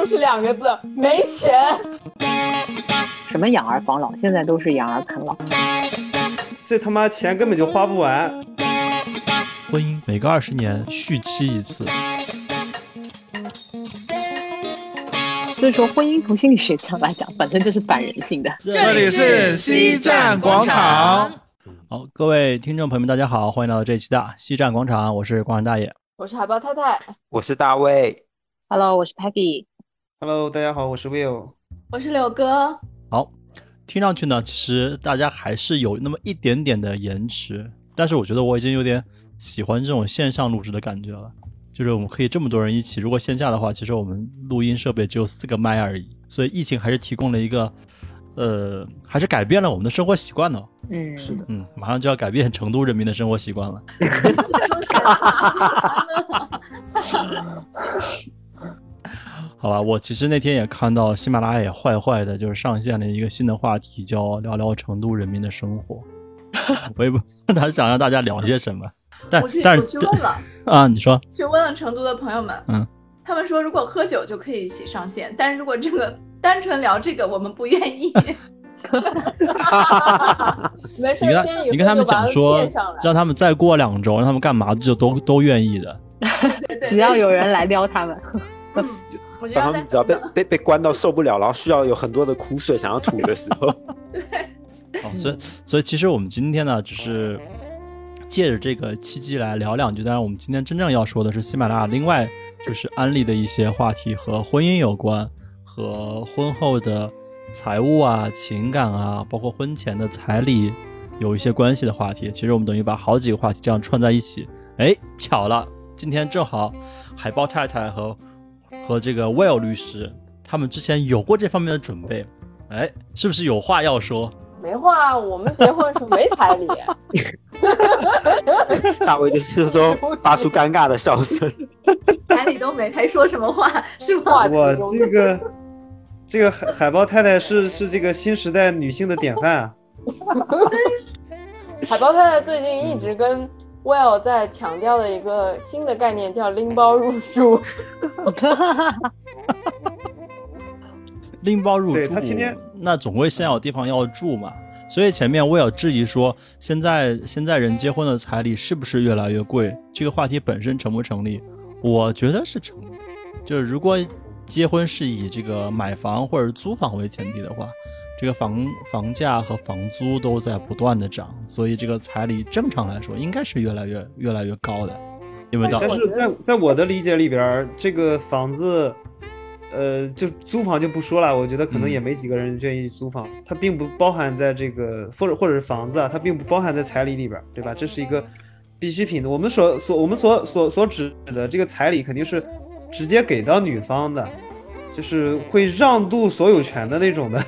就是两个字，没钱。什么养儿防老，现在都是养儿啃老。这他妈钱根本就花不完。婚姻每隔二十年续期一次，所以说，婚姻从心理学上来讲，本身就是反人性的。这里是西站广场。好，各位听众朋友们，大家好，欢迎来到这一期的西站广场，我是广场大爷，我是海豹太太，我是大卫。Hello，我是 Peggy。Hello，大家好，我是 Will。我是柳哥。好，听上去呢，其实大家还是有那么一点点的延迟，但是我觉得我已经有点喜欢这种线上录制的感觉了。就是我们可以这么多人一起，如果线下的话，其实我们录音设备只有四个麦而已，所以疫情还是提供了一个，呃，还是改变了我们的生活习惯呢。嗯，是的，嗯，马上就要改变成都人民的生活习惯了。好吧，我其实那天也看到喜马拉雅也坏坏的，就是上线了一个新的话题，叫聊聊成都人民的生活。我也不知道他想让大家聊些什么，但我去，但我去问了，啊，你说，去问了成都的朋友们，嗯，他们说如果喝酒就可以一起上线，但是如果这个单纯聊这个，我们不愿意。没事，你跟他先以你跟他们讲说让他们再过两周，让他们干嘛就都都愿意的。只要有人来撩他们，我觉得当他们只要被被被关到受不了，然后需要有很多的苦水想要吐的时候，哦，所以所以其实我们今天呢，只是借着这个契机来聊两句。当然，我们今天真正要说的是喜马拉雅另外就是安利的一些话题和婚姻有关，和婚后的财务啊、情感啊，包括婚前的彩礼有一些关系的话题。其实我们等于把好几个话题这样串在一起。哎，巧了，今天正好海豹太太和和这个 Will 律师他们之前有过这方面的准备。哎，是不是有话要说？没话，我们结婚时候没彩礼，大卫就是说发出尴尬的笑声。彩礼都没，还说什么话？是吗？我，这个这个海海豹太太是是这个新时代女性的典范啊！海豹太太最近一直跟 Will 在强调的一个新的概念叫拎包入住。拎包入住，他天天那总归先有地方要住嘛。所以前面我有质疑说，现在现在人结婚的彩礼是不是越来越贵？这个话题本身成不成立？我觉得是成立。就是如果结婚是以这个买房或者租房为前提的话，这个房房价和房租都在不断的涨，所以这个彩礼正常来说应该是越来越越来越高的。因为到但是在在我的理解里边，这个房子，呃，就租房就不说了，我觉得可能嗯也没几个人愿意租房，它并不包含在这个或者或者是房子啊，它并不包含在彩礼里边，对吧？这是一个必需品的。我们所所我们所所所指的这个彩礼肯定是直接给到女方的，就是会让渡所有权的那种的，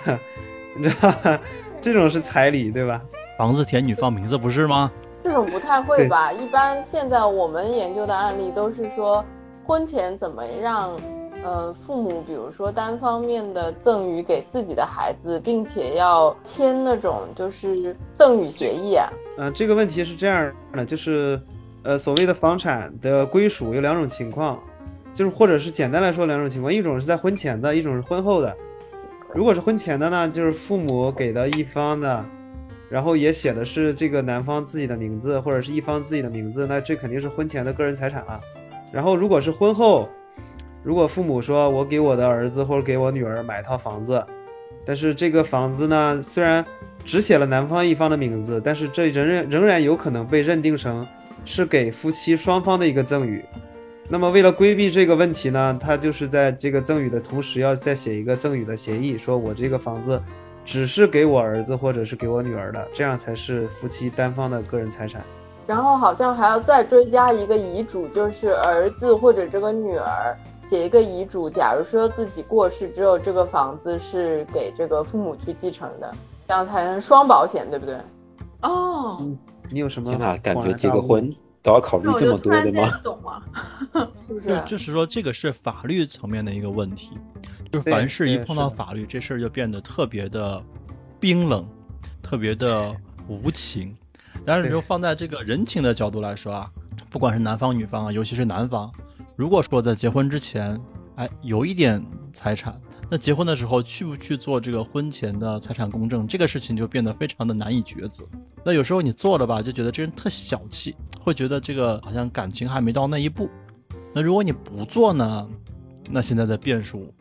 你知道吧？这种是彩礼，对吧？房子填女方名字不是吗？这种不太会吧？一般现在我们研究的案例都是说，婚前怎么让，呃，父母比如说单方面的赠与给自己的孩子，并且要签那种就是赠与协议啊。嗯、这个问题是这样的，就是，呃，所谓的房产的归属有两种情况，就是或者是简单来说两种情况，一种是在婚前的，一种是婚后的。如果是婚前的呢，就是父母给的一方的，然后也写的是这个男方自己的名字或者是一方自己的名字，那这肯定是婚前的个人财产了。然后如果是婚后，如果父母说我给我的儿子或者给我女儿买一套房子，但是这个房子呢，虽然只写了男方一方的名字，但是这仍然仍然有可能被认定成是给夫妻双方的一个赠与。那么为了规避这个问题呢，他就是在这个赠与的同时要再写一个赠与的协议，说我这个房子只是给我儿子或者是给我女儿的，这样才是夫妻单方的个人财产。然后好像还要再追加一个遗嘱，就是儿子或者这个女儿写一个遗嘱，假如说自己过世之后，这个房子是给这个父母去继承的，这样才能双保险，对不对？哦，你有什么？天哪，感觉结个婚都要考虑这么多的吗？懂吗 是不？就是就是说，这个是法律层面的一个问题，就是凡事一碰到法律，这事儿就变得特别的冰冷，特别的无情。但是，对就放在这个人情的角度来说啊，不管是男方女方啊，尤其是男方，如果说在结婚之前，哎，有一点财产。那结婚的时候去不去做这个婚前的财产公证，这个事情就变得非常的难以抉择。那有时候你做了吧，就觉得这人特小气，会觉得这个好像感情还没到那一步。那如果你不做呢，那现在的变数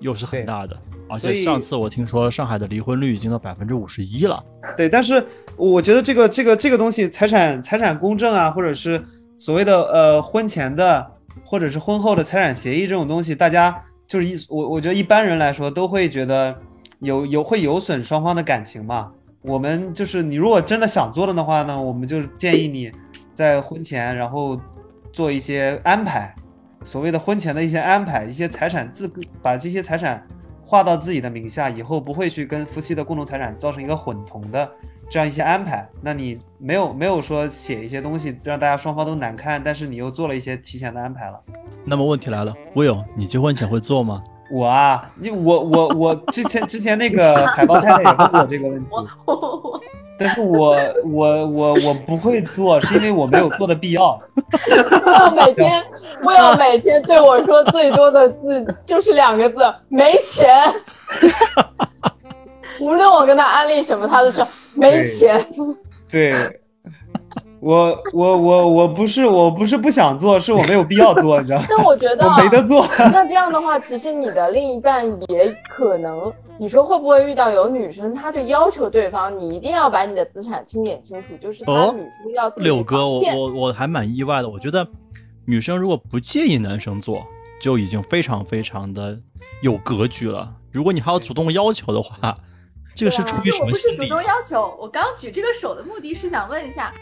又是很大的。而且上次我听说上海的离婚率已经到百分之五十一了。对，但是我觉得这个这个这个东西，财产财产公证啊，或者是所谓的呃婚前的或者是婚后的财产协议这种东西，大家。就是一我我觉得一般人来说都会觉得有有会有损双方的感情嘛。我们就是你如果真的想做了的话呢，我们就建议你在婚前然后做一些安排，所谓的婚前的一些安排，一些财产自把这些财产划到自己的名下，以后不会去跟夫妻的共同财产造成一个混同的这样一些安排。那你没有没有说写一些东西让大家双方都难看，但是你又做了一些提前的安排了。那么问题来了，Will，你结婚前会做吗？我啊，你我我我之前之前那个 海报太太也问过这个问题，但是我我我我不会做，是因为我没有做的必要。我要每天，我要每天对我说最多的字就是两个字：没钱。无论我跟他安利什么，他都说没钱。对。我我我我不是我不是不想做，是我没有必要做，你知道吗？但我觉得 我没得做。那这样的话，其实你的另一半也可能，你说会不会遇到有女生，她就要求对方你一定要把你的资产清点清楚，就是她女生要柳哥，我我我还蛮意外的。我觉得女生如果不介意男生做，就已经非常非常的有格局了。如果你还要主动要求的话，这个是出于什么心理？不是主动要求，我刚举这个手的目的是想问一下。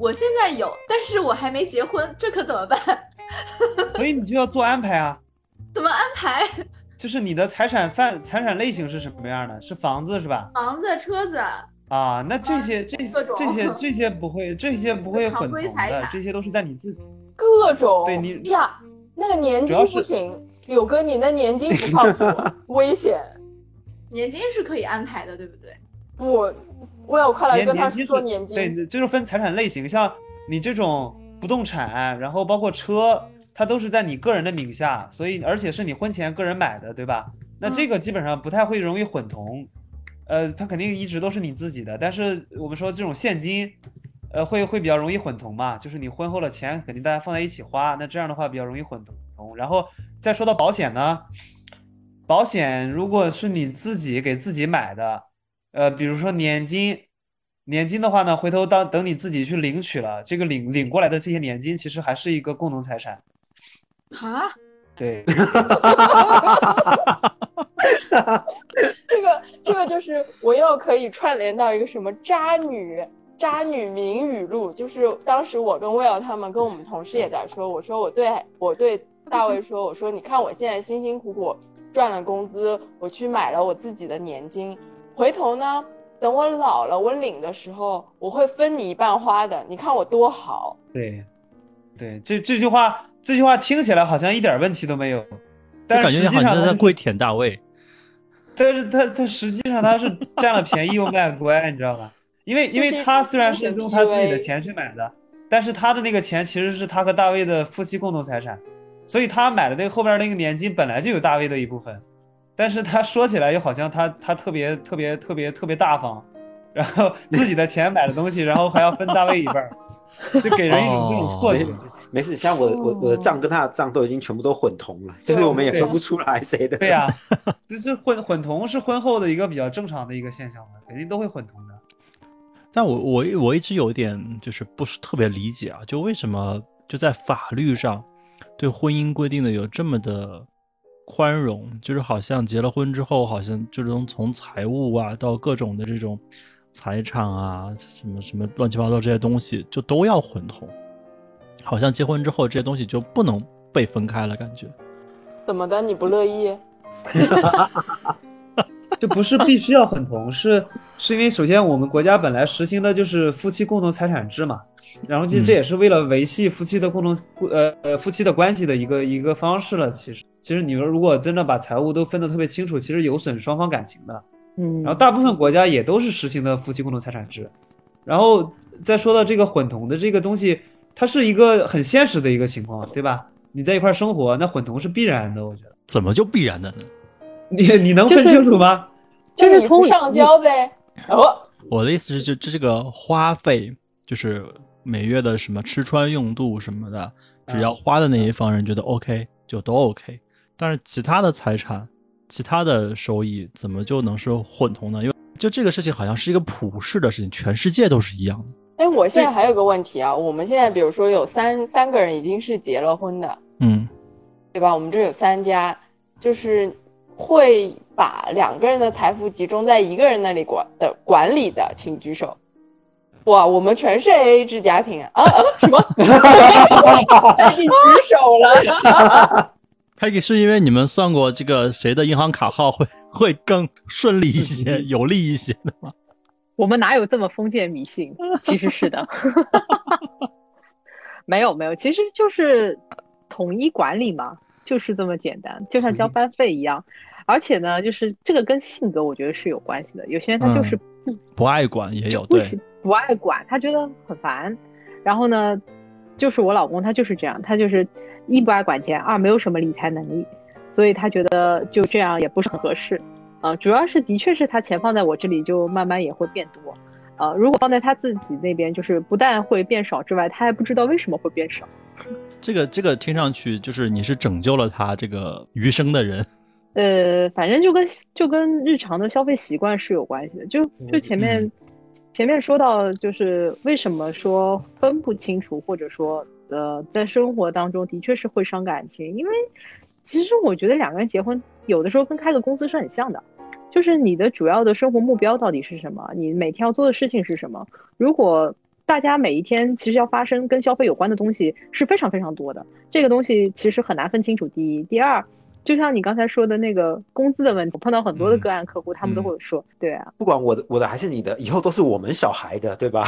我现在有，但是我还没结婚，这可怎么办？所以你就要做安排啊。怎么安排？就是你的财产范财产类型是什么样的？是房子是吧？房子、车子啊，那这些这些这 些这些不会，这些不会混同的，这些都是在你自各种对你呀，那个年金不行，柳哥你那年金不靠谱，危险。年金是可以安排的，对不对？不。我有快来跟他说年金，对，就是分财产类型，像你这种不动产，然后包括车，它都是在你个人的名下，所以而且是你婚前个人买的，对吧？那这个基本上不太会容易混同，呃，它肯定一直都是你自己的。但是我们说这种现金，呃，会会比较容易混同嘛，就是你婚后的钱肯定大家放在一起花，那这样的话比较容易混同。然后再说到保险呢，保险如果是你自己给自己买的。呃，比如说年金，年金的话呢，回头当等你自己去领取了，这个领领过来的这些年金，其实还是一个共同财产。啊？对。这个这个就是我又可以串联到一个什么渣女渣女名语录，就是当时我跟 Will 他们跟我们同事也在说，我说我对我对大卫说，我说你看我现在辛辛苦苦赚了工资，我去买了我自己的年金。回头呢？等我老了，我领的时候，我会分你一半花的。你看我多好。对，对，这这句话，这句话听起来好像一点问题都没有，但感觉好像在跪舔大卫。但是他他实际上他是占了便宜又卖乖，你知道吧？因为因为他虽然是用他自己的钱去买的，但是他的那个钱其实是他和大卫的夫妻共同财产，所以他买的那个后边那个年金本来就有大卫的一部分。但是他说起来又好像他他特别特别特别特别大方，然后自己的钱买的东西，然后还要分大卫一半，就给人一种这种错觉。没事，像我我我的账跟他的账都已经全部都混同了，就是我们也分不出来谁的。对呀，就是混混同是婚后的一个比较正常的一个现象嘛，肯定都会混同的。但我我我一直有点就是不是特别理解啊，就为什么就在法律上对婚姻规定的有这么的。宽容就是好像结了婚之后，好像就从从财务啊到各种的这种财产啊，什么什么乱七八糟这些东西，就都要混同。好像结婚之后这些东西就不能被分开了，感觉。怎么的？你不乐意？就不是必须要混同，是是因为首先我们国家本来实行的就是夫妻共同财产制嘛，然后其实这也是为了维系夫妻的共同呃呃夫妻的关系的一个一个方式了。其实其实你们如果真的把财务都分得特别清楚，其实有损双方感情的。嗯，然后大部分国家也都是实行的夫妻共同财产制，然后再说到这个混同的这个东西，它是一个很现实的一个情况，对吧？你在一块生活，那混同是必然的，我觉得。怎么就必然的呢？你你能分清楚吗？就是从上交呗。哦，我的意思是，就这这个花费，就是每月的什么吃穿用度什么的，只要花的那一方人觉得 OK，就都 OK。但是其他的财产、其他的收益，怎么就能是混同呢？因为就这个事情好像是一个普世的事情，全世界都是一样的。哎，我现在还有个问题啊，我们现在比如说有三三个人已经是结了婚的，嗯，对吧？我们这有三家，就是会把两个人的财富集中在一个人那里管的管理的，请举手。哇，我们全是 AA 制家庭啊！啊啊什么？你举手了？Peggy 是因为你们算过这个谁的银行卡号会 会更顺利一些、有利一些的吗？我们哪有这么封建迷信？其实是的，没有没有，其实就是统一管理嘛，就是这么简单，就像交班费一样。而且呢，就是这个跟性格我觉得是有关系的。有些人他就是不不爱管也有对，不喜不爱管，他觉得很烦。然后呢，就是我老公他就是这样，他就是一不爱管钱，二没有什么理财能力，所以他觉得就这样也不是很合适。呃，主要是的确是他钱放在我这里，就慢慢也会变多。呃，如果放在他自己那边，就是不但会变少之外，他还不知道为什么会变少。这个这个听上去就是你是拯救了他这个余生的人。呃，反正就跟就跟日常的消费习惯是有关系的。就就前面、嗯前面说到，就是为什么说分不清楚，或者说呃，在生活当中的确是会伤感情，因为其实我觉得两个人结婚有的时候跟开个公司是很像的。就是你的主要的生活目标到底是什么？你每天要做的事情是什么？如果大家每一天其实要发生跟消费有关的东西是非常非常多的，这个东西其实很难分清楚。第一，第二，就像你刚才说的那个工资的问题，我碰到很多的个案客户，他们都会说，对啊，不管我的我的还是你的，以后都是我们小孩的，对吧？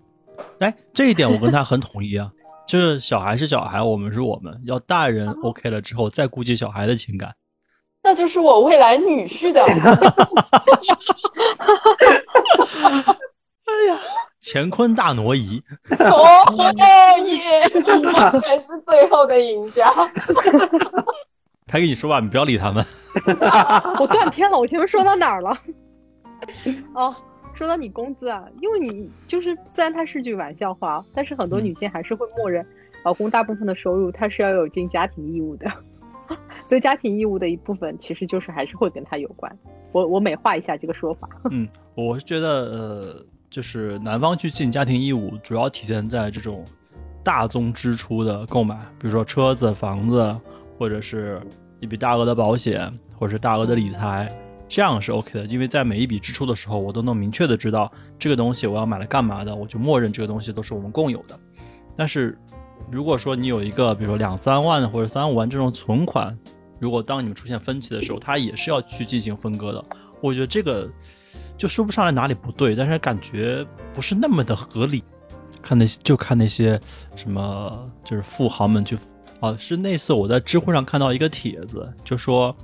哎，这一点我跟他很统一啊，就是小孩是小孩，我们是我们，要大人 OK 了之后再顾及小孩的情感。那就是我未来女婿的。哎呀乾坤大挪移，哦耶！我才是最后的赢家。他跟你说吧，你不要理他们。我断片了，我前面说到哪儿了？哦，说到你工资啊，因为你就是虽然它是句玩笑话，但是很多女性还是会默认老公大部分的收入他是要有尽家庭义务的，所以家庭义务的一部分其实就是还是会跟他有关。我我美化一下这个说法。嗯，我是觉得呃，就是男方去尽家庭义务，主要体现在这种大宗支出的购买，比如说车子、房子，或者是一笔大额的保险，或者是大额的理财，这样是 OK 的。因为在每一笔支出的时候，我都能明确的知道这个东西我要买来干嘛的，我就默认这个东西都是我们共有的。但是如果说你有一个，比如说两三万或者三五万这种存款，如果当你们出现分歧的时候，它也是要去进行分割的。我觉得这个就说不上来哪里不对，但是感觉不是那么的合理。看那些就看那些什么，就是富豪们去啊，是那次我在知乎上看到一个帖子，就说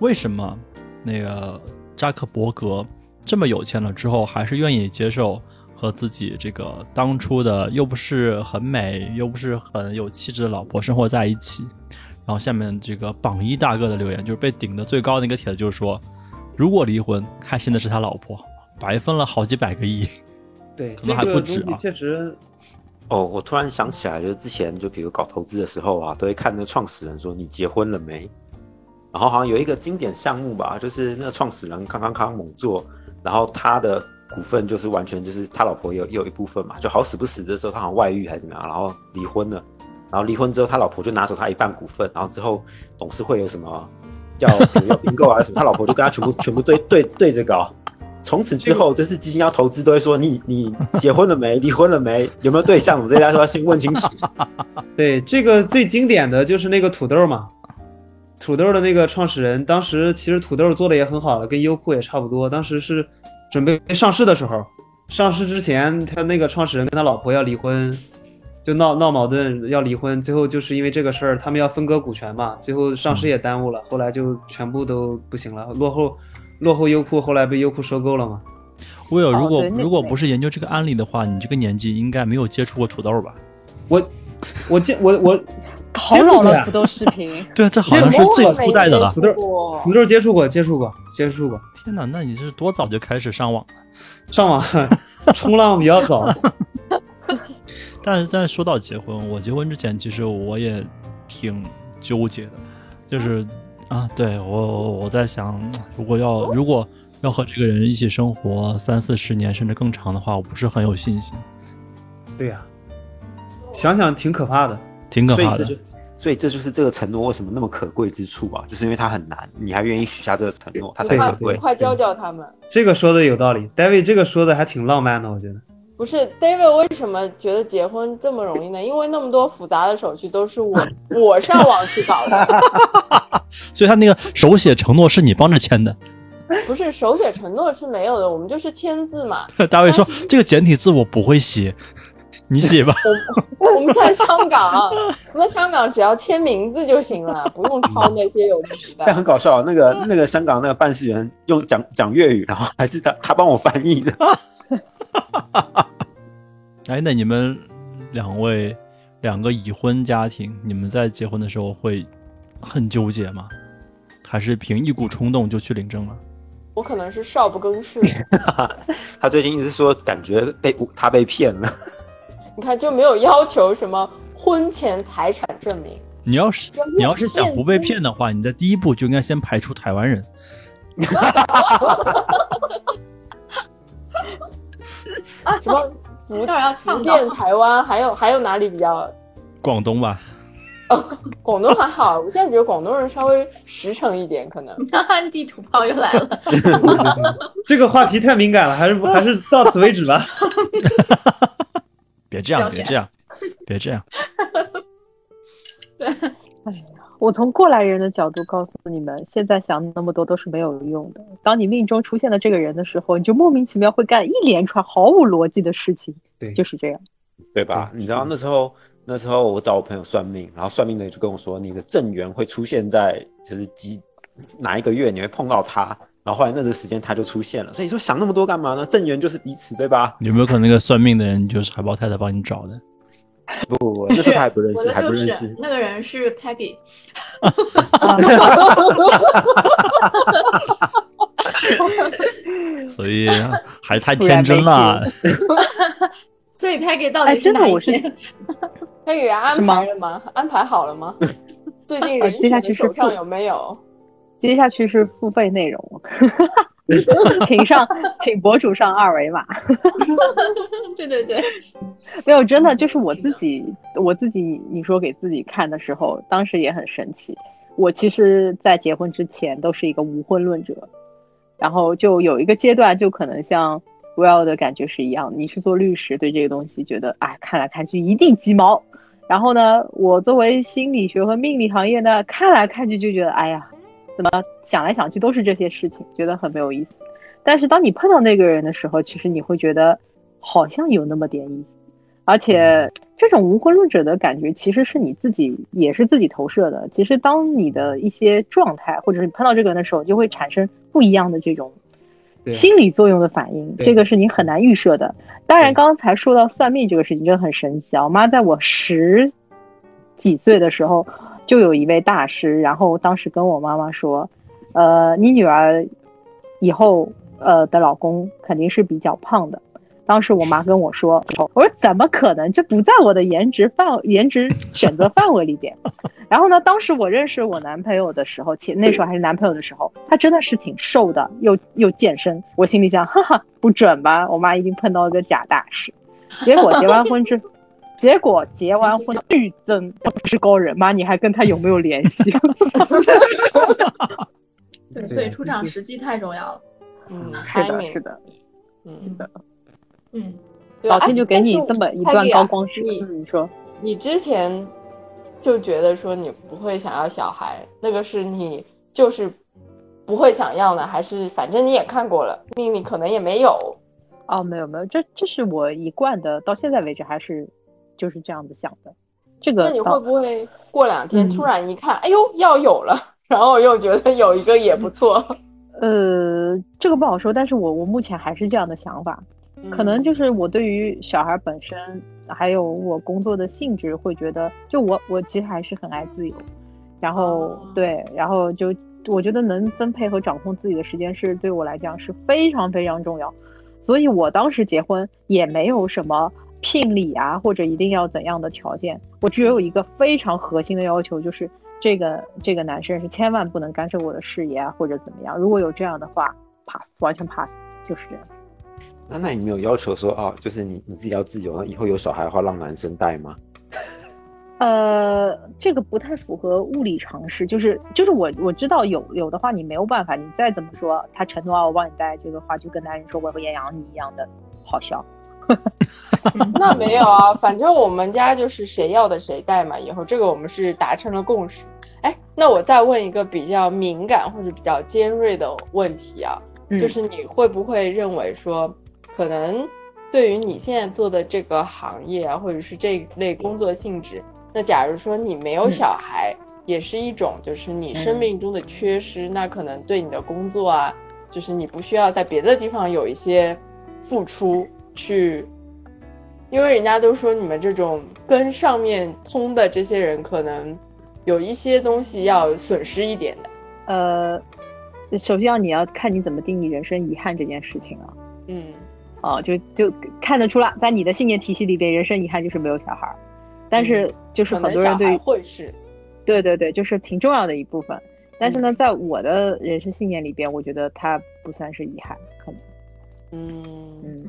为什么那个扎克伯格这么有钱了之后，还是愿意接受和自己这个当初的又不是很美又不是很有气质的老婆生活在一起。然后下面这个榜一大哥的留言就是被顶的最高的一个帖子，就是说，如果离婚，开心的是他老婆，白分了好几百个亿。对，可能还不止啊确实，哦，我突然想起来，就是之前就比如搞投资的时候啊，都会看那创始人说你结婚了没？然后好像有一个经典项目吧，就是那个创始人康康康猛做，然后他的股份就是完全就是他老婆有有一部分嘛，就好死不死的时候他好像外遇还是怎么样，然后离婚了，然后离婚之后他老婆就拿走他一半股份，然后之后董事会有什么要要并购啊什么，他老婆就跟他全部全部对对对着搞。从此之后，就是基金要投资都会说你你结婚了没？离婚了没？有没有对象？我这家说要先问清楚。对这个最经典的就是那个土豆嘛，土豆的那个创始人，当时其实土豆做的也很好了，跟优酷也差不多。当时是准备上市的时候，上市之前他那个创始人跟他老婆要离婚，就闹闹矛盾要离婚，最后就是因为这个事儿，他们要分割股权嘛，最后上市也耽误了，后来就全部都不行了，落后落后优酷，后来被优酷收购了嘛。威尔，哦如果如果不是研究这个案例的话，你这个年纪应该没有接触过土豆吧？我我见我我好老的，土豆视频。对啊，这好像是最初代的了。土豆土豆接触过，接触过，接触过。天哪，那你是多早就开始上网了？上网冲浪比较早。但是，但是说到结婚，我结婚之前其实我也挺纠结的，就是啊，对我我在想，如果要如果要和这个人一起生活三四十年甚至更长的话，我不是很有信心。对呀，想想挺可怕的，挺可怕的。所以这就是这个承诺为什么那么可贵之处啊，就是因为它很难，你还愿意许下这个承诺，它才可贵。快教教他们。这个说的有道理，David 这个说的还挺浪漫的，我觉得。不是 David 为什么觉得结婚这么容易呢？因为那么多复杂的手续都是我我上网去搞的，所以他那个手写承诺是你帮着签的。不是手写承诺是没有的，我们就是签字嘛。大卫说这个简体字我不会写，你写吧。我 我们在香港，我在香港只要签名字就行了，不用抄那些有的没的。但很搞笑，那个那个香港那个办事员用讲讲粤语，然后还是他他帮我翻译的。哎，那你们两位两个已婚家庭，你们在结婚的时候会很纠结吗？还是凭一股冲动就去领证了？我可能是少不更事。他最近一直说感觉被他被骗了。你看就没有要求什么婚前财产证明。你要是你要是想不被骗的话，你在第一步就应该先排除台湾人。啊，什么福福建、台湾，还有还有哪里比较？广东吧。哦，广东还好，我现在觉得广东人稍微实诚一点，可能。地图炮又来了。这个话题太敏感了，还是还是到此为止吧。别这样，别这样，别这样。对，哎呀。我从过来人的角度告诉你们，现在想那么多都是没有用的。当你命中出现了这个人的时候，你就莫名其妙会干一连串毫无逻辑的事情。对，就是这样，对吧？你知道那时候，那时候我找我朋友算命，然后算命的就跟我说，你的正缘会出现在就是几哪一个月你会碰到他，然后后来那个时间他就出现了。所以你说想那么多干嘛呢？正缘就是彼此，对吧？有没有可能那个算命的人就是海豹太太帮你找的？不不不，那时候还不认识，还不认识。那个人是 Peggy。所以还太天真了。所以 Peggy 到底是哪一天？Peggy 安排了吗？安排好了吗？最近人选手上有没有？接下去是付费内容。请上，请博主上二维码。对对对，没有，真的就是我自己，我自己，你说给自己看的时候，当时也很神奇。我其实，在结婚之前都是一个无婚论者，然后就有一个阶段，就可能像 Will 的感觉是一样。你是做律师，对这个东西觉得，哎，看来看去一地鸡毛。然后呢，我作为心理学和命理行业呢，看来看去就觉得，哎呀。怎么想来想去都是这些事情，觉得很没有意思。但是当你碰到那个人的时候，其实你会觉得好像有那么点意思。而且这种无婚论者的感觉，其实是你自己也是自己投射的。其实当你的一些状态，或者是你碰到这个人的时候，就会产生不一样的这种心理作用的反应。这个是你很难预设的。当然，刚才说到算命这个事情，真的很神奇啊。我妈在我十几岁的时候。就有一位大师，然后当时跟我妈妈说，呃，你女儿以后呃的老公肯定是比较胖的。当时我妈跟我说，我说怎么可能？这不在我的颜值范颜值选择范围里边。然后呢，当时我认识我男朋友的时候，且那时候还是男朋友的时候，他真的是挺瘦的，又又健身。我心里想，哈哈，不准吧？我妈一定碰到一个假大师。结果结完婚之。结果结完婚剧增，他不是高人吗？你还跟他有没有联系？对，所以出场时机太重要了。嗯，是的，是的，嗯的，嗯，老天就给你这么一段高光时你你说，你之前就觉得说你不会想要小孩，那个是你就是不会想要呢，还是反正你也看过了，命里可能也没有？哦，没有没有，这这是我一贯的，到现在为止还是。就是这样子想的，这个那你会不会过两天突然一看，哎呦要有了，然后又觉得有一个也不错？呃，这个不好说，但是我我目前还是这样的想法，可能就是我对于小孩本身，还有我工作的性质，会觉得就我我其实还是很爱自由，然后、哦。对，然后就我觉得能分配和掌控自己的时间是对我来讲是非常非常重要，所以我当时结婚也没有什么聘礼啊或者一定要怎样的条件，我只有一个非常核心的要求，就是这个这个男生是千万不能干涉我的事业啊或者怎么样，如果有这样的话，pass 完全 pass 就是这样。那那你没有要求说啊，就是你你自己要自由，那以后有小孩的话让男生带吗？呃，这个不太符合物理常识，就是就是我我知道有有的话你没有办法，你再怎么说他承诺啊我帮你带这个话，就跟男人说我会养你一样的好笑。那没有啊，反正我们家就是谁要的谁带嘛。以后这个我们是达成了共识。哎，那我再问一个比较敏感或者比较尖锐的问题啊，嗯就是你会不会认为说，可能对于你现在做的这个行业啊，或者是这类工作性质，那假如说你没有嗯小孩，也是一种就是你生命中的缺失，那可能对你的工作啊，就是你不需要在别的地方有一些付出去，因为人家都说你们这种跟上面通的这些人，可能有一些东西要损失一点的。呃，首先要你要看你怎么定义人生遗憾这件事情啊。嗯。哦，就就看得出来，在你的信念体系里边，人生遗憾就是没有小孩儿，但是就是可能小孩很多人对于会是，对对对，就是挺重要的一部分。但是呢，在我的人生信念里边，我觉得它不算是遗憾，可能，嗯。嗯，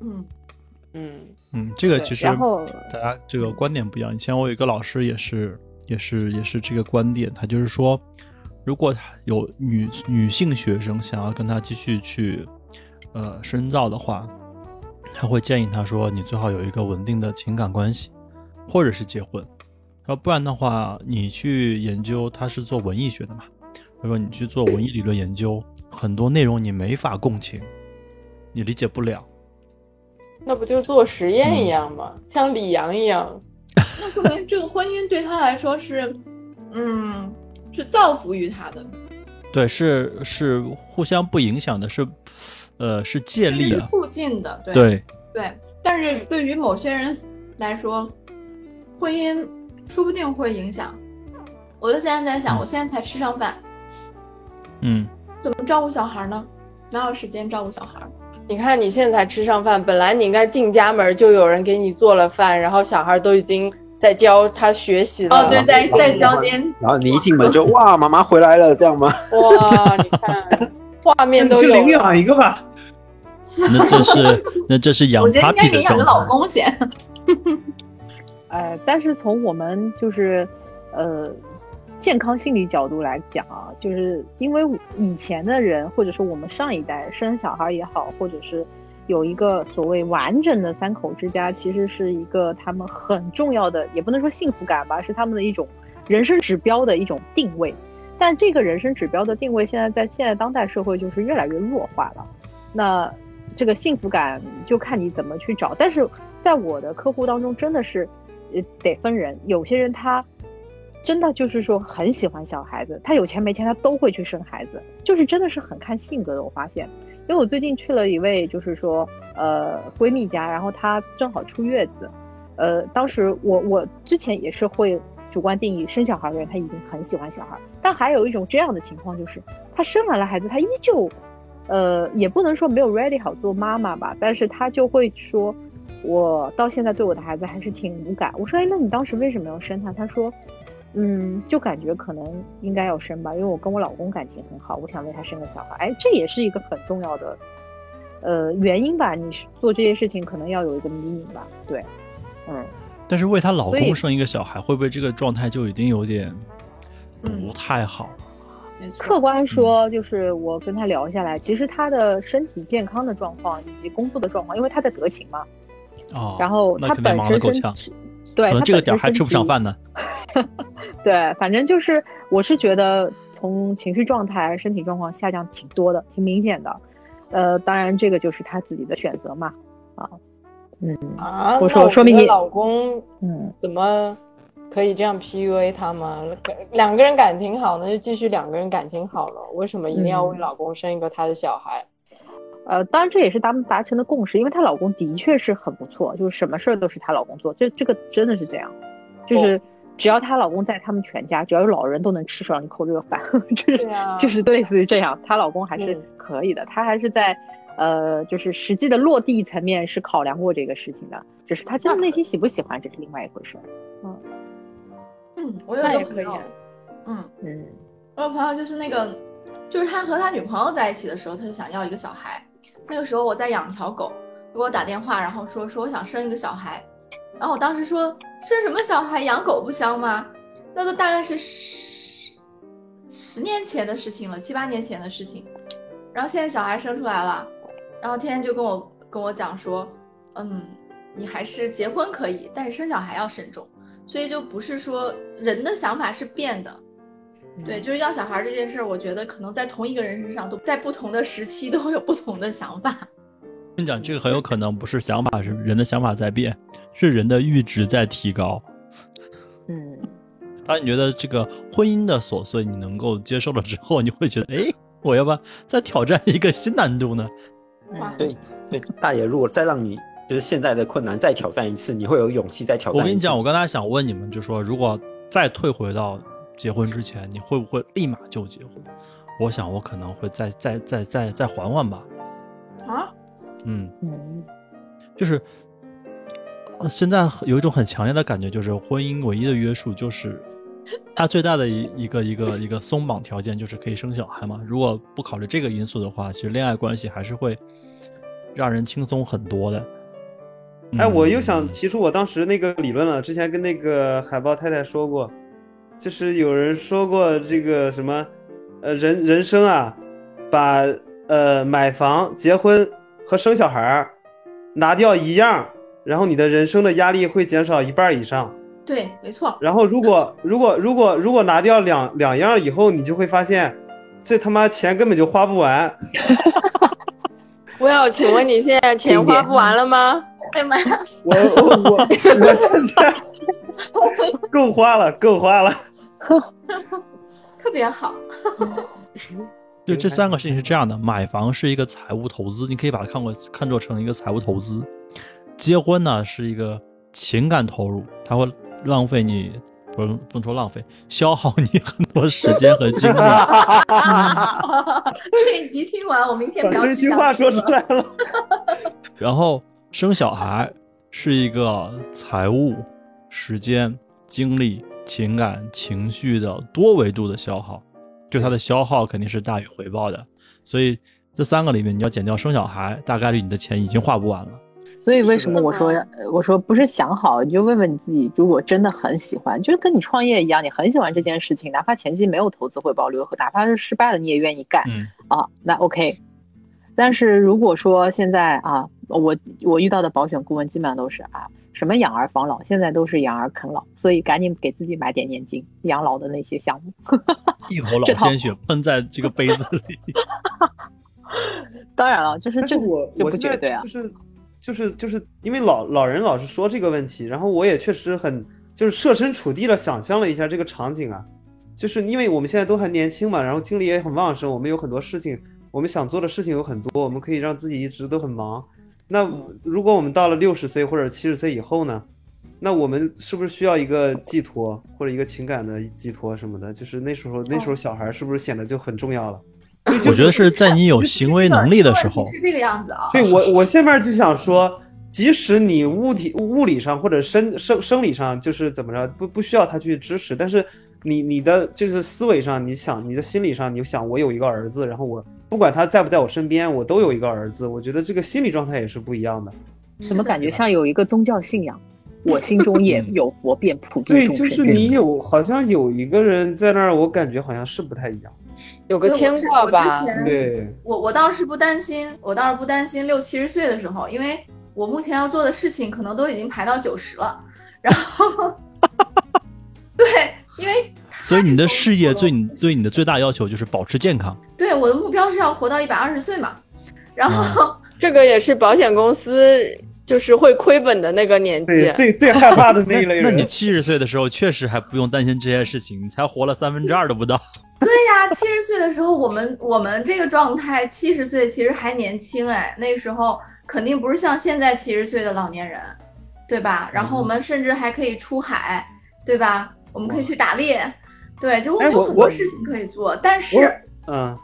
嗯。嗯。嗯，这个其实然后大家这个观点不一样。以前我有一个老师也是，也是，也是这个观点，他就是说，如果他有女女性学生想要跟他继续去呃深造的话，他会建议他说，你最好有一个稳定的情感关系，或者是结婚，要不然的话，你去研究，他是做文艺学的嘛，他说你去做文艺理论研究，很多内容你没法共情，你理解不了。那不就做实验一样吗？像李阳一样，那说明这个婚姻对他来说是，嗯，是造福于他的，对，是是互相不影响的，是，呃，是借力促进的，对对，对。但是对于某些人来说，婚姻说不定会影响。我就现在在想，嗯我现在才吃上饭，嗯，怎么照顾小孩呢？哪有时间照顾小孩？你看你现在才吃上饭，本来你应该进家门就有人给你做了饭，然后小孩都已经在教他学习了。哦，对，在在教间，然后你一进门 就哇，妈妈回来了，这样吗？哇，你看画面都有就领。养一个吧。那这是那这是养我觉得应该领养个老。公先。呃，但是从我们就是呃健康心理角度来讲啊，就是因为以前的人或者是我们上一代生小孩也好，或者是有一个所谓完整的三口之家，其实是一个他们很重要的，也不能说幸福感吧，是他们的一种人生指标的一种定位。但这个人生指标的定位，现在在现在当代社会就是越来越弱化了。那这个幸福感就看你怎么去找。但是在我的客户当中，真的是，呃，得分人。有些人他真的就是说很喜欢小孩子，他有钱没钱他都会去生孩子，就是真的是很看性格的。我发现，因为我最近去了一位就是说呃闺蜜家，然后她正好出月子，呃，当时我我之前也是会主观定义生小孩的人他已经很喜欢小孩，但还有一种这样的情况就是她生完了孩子，她依旧。呃，也不能说没有 ready 好做妈妈吧，但是她就会说，我到现在对我的孩子还是挺无感。我说，哎，那你当时为什么要生他？他说，嗯，就感觉可能应该要生吧，因为我跟我老公感情很好，我想为他生个小孩。哎，这也是一个很重要的，呃，原因吧。你做这些事情可能要有一个迷你吧，对，嗯。但是为她老公生一个小孩，会不会这个状态就已经有点嗯不太好？客观说，就是我跟他聊下来，其实他的身体健康的状况以及工作的状况，因为他在德勤嘛，哦，然后他那肯定本身身忙得够呛，体，对，可能他这个点还吃不上饭呢。对，反正就是我是觉得从情绪状态、身体状况下降挺多的，挺明显的。呃，当然这个就是他自己的选择嘛，啊，嗯啊，我那我说说明你老公嗯，怎么可以这样 PUA 他吗？两个人感情好，那就继续两个人感情好了。为什么一定要为嗯老公生一个他的小孩？呃，当然这也是他们达成的共识，因为她老公的确是很不错，就是什么事儿都是她老公做，这这个真的是这样，就是只要她老公在，他们全家只要有老人都能吃上一口热饭，就是、啊就是类似于这样，她老公还是嗯可以的，她还是在呃，就是实际的落地层面是考量过这个事情的，只是她真的内心喜不喜欢，这是另外一回事儿。嗯，我有那一个朋友也可以啊，嗯，嗯我有朋友就是那个，就是他和他女朋友在一起的时候，他就想要一个小孩。那个时候我在养条狗，给我打电话，然后说说我想生一个小孩，然后我当时说生什么小孩，养狗不香吗？那都大概是十十年前的事情了，七八年前的事情。然后现在小孩生出来了，然后天天就跟我跟我讲说，嗯，你还是结婚可以，但是生小孩要慎重。所以就不是说人的想法是变的，对，就是要小孩这件事儿，我觉得可能在同一个人身上，都在不同的时期都会有不同的想法。跟你讲，这个很有可能不是想法，是人的想法在变，是人的阈值在提高。嗯，当你觉得这个婚姻的琐碎你能够接受了之后，你会觉得，哎，我要不要再挑战一个新难度呢？哇对对，大爷，如果再让你就是现在的困难再挑战一次，你会有勇气再挑战？我跟你讲，我刚才想问你们，就说如果再退回到结婚之前，你会不会立马就结婚？我想我可能会再再再再再缓缓吧。啊，嗯，嗯就是呃现在有一种很强烈的感觉，就是婚姻唯一的约束就是它最大的一一个一个一个松绑条件就是可以生小孩嘛。如果不考虑这个因素的话，其实恋爱关系还是会让人轻松很多的。哎，我又想嗯提出我当时那个理论了，之前跟那个海豹太太说过，就是有人说过这个什么，呃，人人生啊，把呃买房、结婚和生小孩儿拿掉一样，然后你的人生的压力会减少一半以上。对，没错，然后如果如果如果如果拿掉两两样以后，你就会发现，这他妈钱根本就花不完。我要请问你现在钱花不完了吗？哎呀妈呀，我我我我现在够花了，够花了。特别好，对这三个事情是这样的：买房是一个财务投资，你可以把它看过看作成一个财务投资；结婚呢是一个情感投入，它会浪费你，不能不能说浪费，消耗你很多时间和精力。这一集听完，我明天不要把真去想心话说出来了。然后生小孩是一个财务、时间、精力、情感、情绪的多维度的消耗，就它的消耗肯定是大于回报的。所以这三个里面，你要减掉生小孩，大概率你的钱已经花不完了。所以为什么我说呃我说不是想好，你就问问你自己，如果真的很喜欢，就是跟你创业一样，你很喜欢这件事情，哪怕前期没有投资回报率，哪怕是失败了，你也愿意干嗯，啊，那 OK。但是如果说现在啊，我我遇到的保险顾问基本上都是啊，什么养儿防老，现在都是养儿啃老，所以赶紧给自己买点年金，养老的那些项目。一口老鲜血喷在这个杯子里。当然了，就是这是我这我现在不绝对啊就是就是就是因为老老人老是说这个问题，然后我也确实很就是设身处地的想象了一下这个场景啊，就是因为我们现在都还年轻嘛，然后精力也很旺盛，我们有很多事情，我们想做的事情有很多，我们可以让自己一直都很忙。那如果我们到了六十岁或者七十岁以后呢？那我们是不是需要一个寄托或者一个情感的寄托什么的？就是那时候那时候小孩是不是显得就很重要了？我觉得是在你有行为能力的时候，是这个样子啊。对我，我下面就想说，即使你物体物理上或者生生生理上就是怎么着，不不需要他去支持，但是你你的就是思维上，你想你的心理上，你想我有一个儿子，然后我不管他在不在我身边，我都有一个儿子，我觉得这个心理状态也是不一样的。怎么感觉像有一个宗教信仰？我心中也嗯有佛，便普度对，就是你有好像有一个人在那儿，我感觉好像是不太一样。有个牵挂吧我之。前对，我我倒是不担心，我倒是不担心六七十岁的时候，因为我目前要做的事情可能都已经排到九十了，然后 对，因为所以你的事业对你对你的最大要求就是保持健康。对我的目标是要活到一百二十岁嘛，然后、这个也是保险公司就是会亏本的那个年纪，。最最害怕的那一类人。那你七十岁的时候确实还不用担心这些事情，你才活了三分之二都不到。对呀，七十岁的时候，我们我们这个状态，七十岁其实还年轻哎，那个时候肯定不是像现在七十岁的老年人，对吧？然后我们甚至还可以出海，对吧？我们可以去打猎，对，就我们有很多事情可以做。但是，嗯，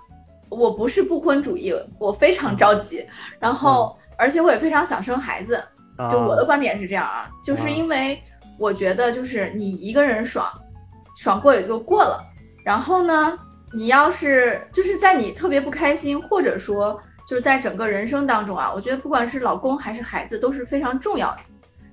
我不是不婚主义，我非常着急，然后而且我也非常想生孩子。就我的观点是这样啊，就是因为我觉得就是你一个人爽，爽过也就过了。然后呢，你要是就是在你特别不开心，或者说就是在整个人生当中啊，我觉得不管是老公还是孩子都是非常重要的，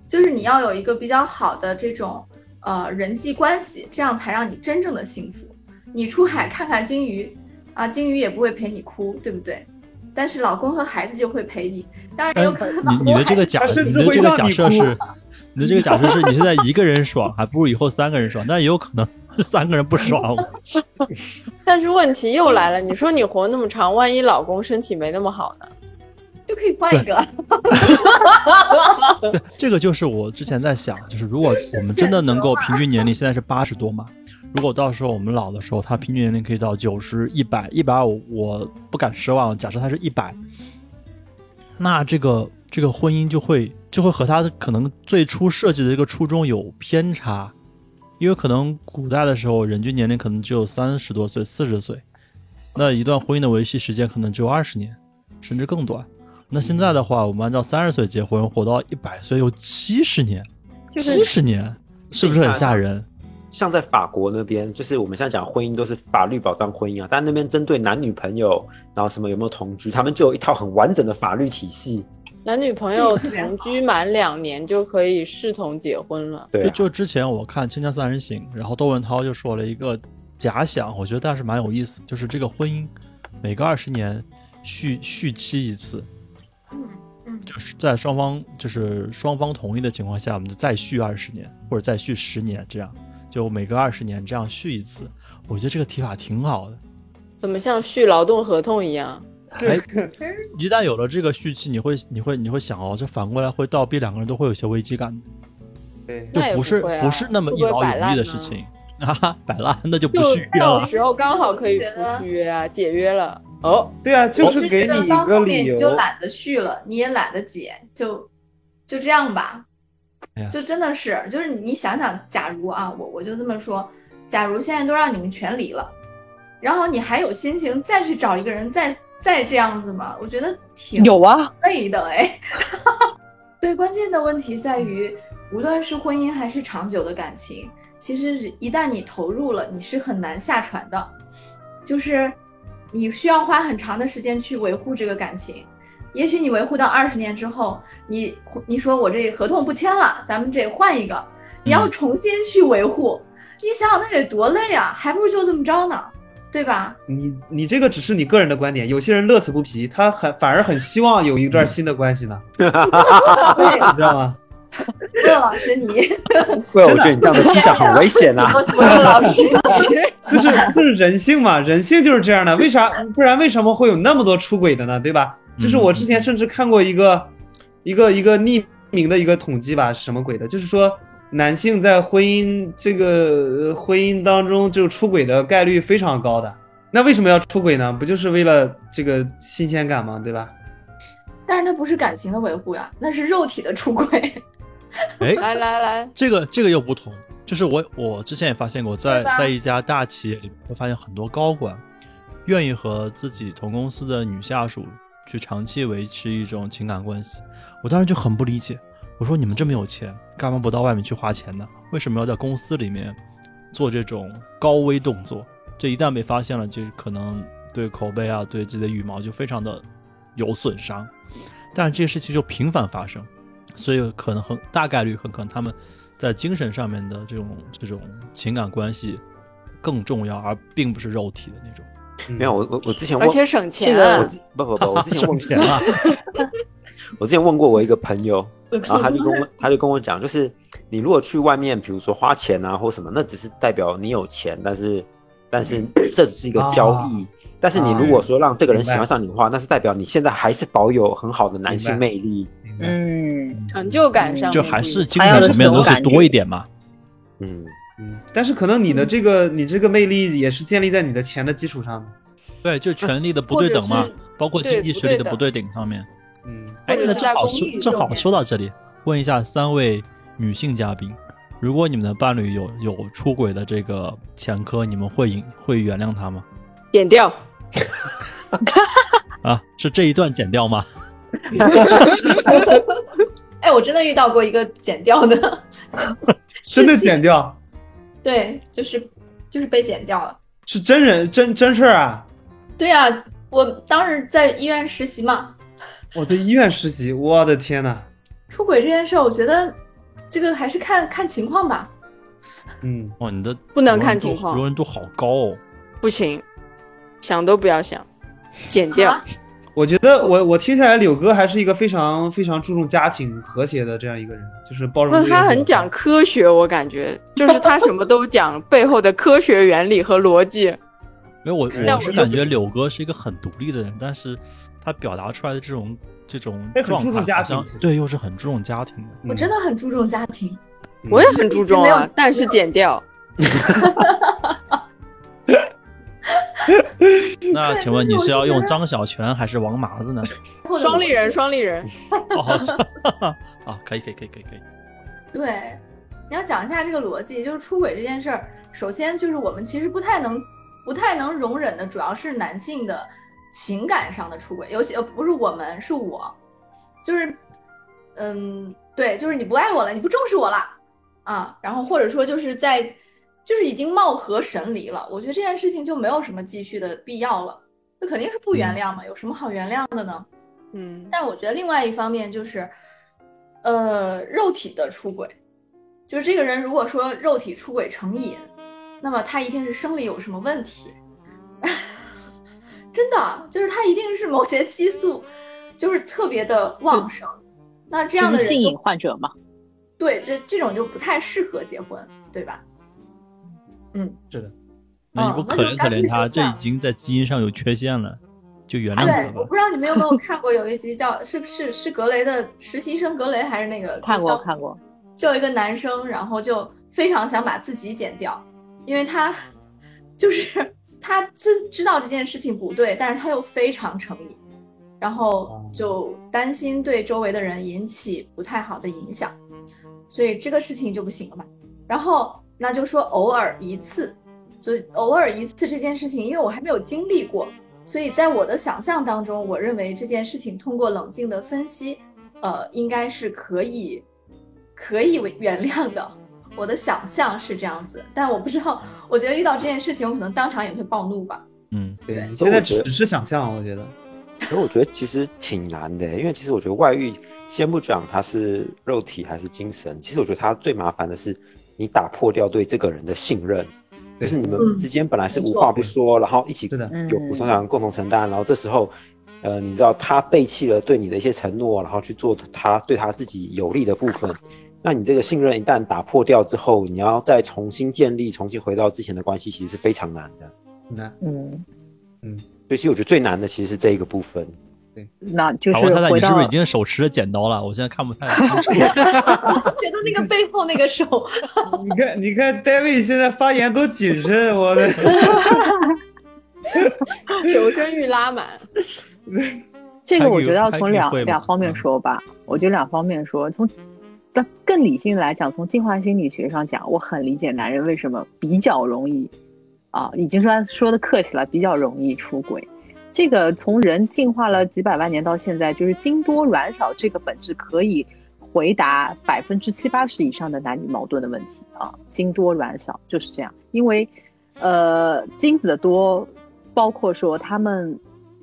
就是你要有一个比较好的这种呃人际关系，这样才让你真正的幸福。你出海看看鲸鱼 啊，鲸鱼也不会陪你哭，对不对？但是老公和孩子就会陪你，当然也有可能。你你的这个假，你的这个假设是，你的这个假设是你现在一个人爽，还不如以后三个人爽，但也有可能 三个人不爽。但是问题又来了，你说你活那么长，万一老公身体没那么好呢？就可以换一个。对 这个就是我之前在想，就是如果我们真的能够平均年龄现在是八十多嘛。如果到时候我们老的时候，他平均年龄可以到九十一百一百五，我不敢奢望。假设他是一百，那这个这个婚姻就会就会和他可能最初设计的这个初衷有偏差，因为可能古代的时候人均年龄可能只有三十多岁、四十岁，那一段婚姻的维系时间可能只有二十年，甚至更短。那现在的话，我们按照三十岁结婚，活到一百岁有七十年，七十年是不是很吓人？像在法国那边，就是我们现在讲婚姻都是法律保障婚姻啊，但那边针对男女朋友，然后什么有没有同居，他们就有一套很完整的法律体系。男女朋友 同居满两年就可以视同结婚了。对，就之前我看《锵锵三人行》，然后窦文涛就说了一个假想，我觉得但是蛮有意思，就是这个婚姻每隔二十年续续期一次，嗯嗯，就是在双方就是双方同意的情况下，我们就再续二十年或者再续十年这样。就每隔二十年这样续一次，我觉得这个提法挺好的。怎么像续劳动合同一样？哎，一旦有了这个续期，你会你会你会想哦，这反过来会倒逼两个人都会有些危机感。对，就不是不是那么一劳永逸的事情啊，摆烂那就不续约了。到时候刚好可以不续约啊，解约了。哦，对啊，就是给你一个理由。就懒得续了，你也懒得解，就就这样吧。就真的是，就是你想想，假如啊，我我就这么说，假如现在都让你们全离了，然后你还有心情再去找一个人再再这样子吗？我觉得挺有啊，累的哎。对，关键的问题在于，无论是婚姻还是长久的感情，其实一旦你投入了，你是很难下船的，就是你需要花很长的时间去维护这个感情。也许你维护到二十年之后，你你说我这合同不签了，咱们这换一个，你要重新去维护，你想想那得多累啊，还不如就这么着呢，对吧？你你这个只是你个人的观点，有些人乐此不疲，他很反而很希望有一段新的关系呢，你知道吗？骆老师你，对，我觉得你这样的思想很危险呐。骆老师你，就是就是人性嘛，人性就是这样的，为啥？不然为什么会有那么多出轨的呢？对吧？就是我之前甚至看过一个，一个一个匿名的一个统计吧，什么鬼的？就是说男性在婚姻这个婚姻当中就出轨的概率非常高的。那为什么要出轨呢？不就是为了这个新鲜感吗？对吧？但是那不是感情的维护呀，那是肉体的出轨。哎，来来来，这个这个又不同。就是我我之前也发现过，在在一家大企业里，会发现很多高管愿意和自己同公司的女下属。去长期维持一种情感关系，我当时就很不理解。我说你们这么有钱，干嘛不到外面去花钱呢？为什么要在公司里面做这种高危动作？这一旦被发现了，就可能对口碑啊，对自己的羽毛就非常的有损伤。但是这些事情就频繁发生，所以可能很大概率很可能他们在精神上面的这种这种情感关系更重要，而并不是肉体的那种。没有，我我我之前而且省钱，我不不不，我之前问 钱了。我之前问过我一个朋友，然后他就跟我他就跟我讲，就是你如果去外面，比如说花钱啊或什么，那只是代表你有钱，但是但是这只是一个交易。但是你如果说让这个人喜欢上你的话，那是代表你现在还是保有很好的男性魅力。嗯，成就感上就还是精神层面的东西多一点嘛。嗯，嗯，但是可能你的这个你这个魅力也是建立在你的钱的基础上的。对，就权力的不对等嘛包括经济实力的不对等上面。嗯，哎，那正好说正好说到这里，问一下三位女性嘉宾，如果你们的伴侣有有出轨的这个前科，你们会引会原谅他吗？剪掉。啊，是这一段剪掉吗？哎，我真的遇到过一个剪掉的，真的剪掉，对，就是就是被剪掉了。是真人真真事儿啊！对啊，我当时在医院实习嘛，我在医院实习，我的天呐，出轨这件事儿，我觉得这个还是看看情况吧。嗯，哦，你的不能看情况容忍度好高哦。不行，想都不要想，剪掉。啊我觉得我我听下来，柳哥还是一个非常非常注重家庭和谐的这样一个人，就是包容不，度也高他很讲科学，我感觉就是他什么都讲 背后的科学原理和逻辑。没有我我是感觉柳哥是一个很独立的人，但是他表达出来的这种这种哎很状注重家态好像庭对，又是很注重家庭的。嗯我真的很注重家庭，我也很注重啊，但是剪掉。那请问你是要用张小泉还是王麻子呢？双立人，双立人。哦，好 啊，可以可以可以可以可以。对，你要讲一下这个逻辑，就是出轨这件事儿，首先就是我们其实不太能不太能容忍的，主要是男性的情感上的出轨，尤其呃不是我们，是我，就是嗯，对，就是你不爱我了，你不重视我了啊，然后或者说就是在就是已经貌合神离了，我觉得这件事情就没有什么继续的必要了，那肯定是不原谅嘛，有什么好原谅的呢？嗯，但我觉得另外一方面就是，呃，肉体的出轨，就是这个人如果说肉体出轨成瘾，那么他一定是生理有什么问题，真的就是他一定是某些激素就是特别的旺盛，那这样的人性瘾患者嘛。对这这种就不太适合结婚，对吧？嗯，是的，那你不可怜可怜他，这已经在基因上有缺陷了，就原谅他对，我吧不。知道你们有没有看过有一集叫是是是格雷的实习生格雷还是那个看过看过，就有一个男生，然后就非常想把自己剪掉，因为他就是他知知道这件事情不对，但是他又非常成瘾，然后就担心对周围的人引起不太好的影响，所以这个事情就不行了嘛。然后那就说偶尔一次，就偶尔一次这件事情，因为我还没有经历过，所以在我的想象当中，我认为这件事情通过冷静的分析，呃，应该是可以可以原谅的。我的想象是这样子，但我不知道，我觉得遇到这件事情，我可能当场也会暴怒吧。嗯，对现在只只是想象，我觉得，可是我觉得其实挺难的，因为其实我觉得外遇，先不讲它是肉体还是精神，其实我觉得它最麻烦的是你打破掉对这个人的信任，对就是你们嗯之间本来是无话不说，然后一起的有福同享共同承担，然后这时候，呃，你知道他背弃了对你的一些承诺，然后去做他对他自己有利的部分。那你这个信任一旦打破掉之后，你要再重新建立、重新回到之前的关系，其实是非常难的。难，嗯，所以其实我觉得最难的其实是这一个部分。那就是好，我太太，你是不是已经手持着剪刀了？我现在看不太清楚。觉得那个背后那个手，你看，你看，David 现在发言多谨慎，我的 求生欲拉满。这个我觉得要从两两方面嗯说吧。我觉得两方面说，从但更理性来讲，从进化心理学上讲，我很理解男人为什么比较容易啊，已经说说的客气了，比较容易出轨。这个从人进化了几百万年到现在，就是精多卵少这个本质可以回答百分之七八十以上的男女矛盾的问题啊，精多卵少就是这样。因为呃，精子的多，包括说他们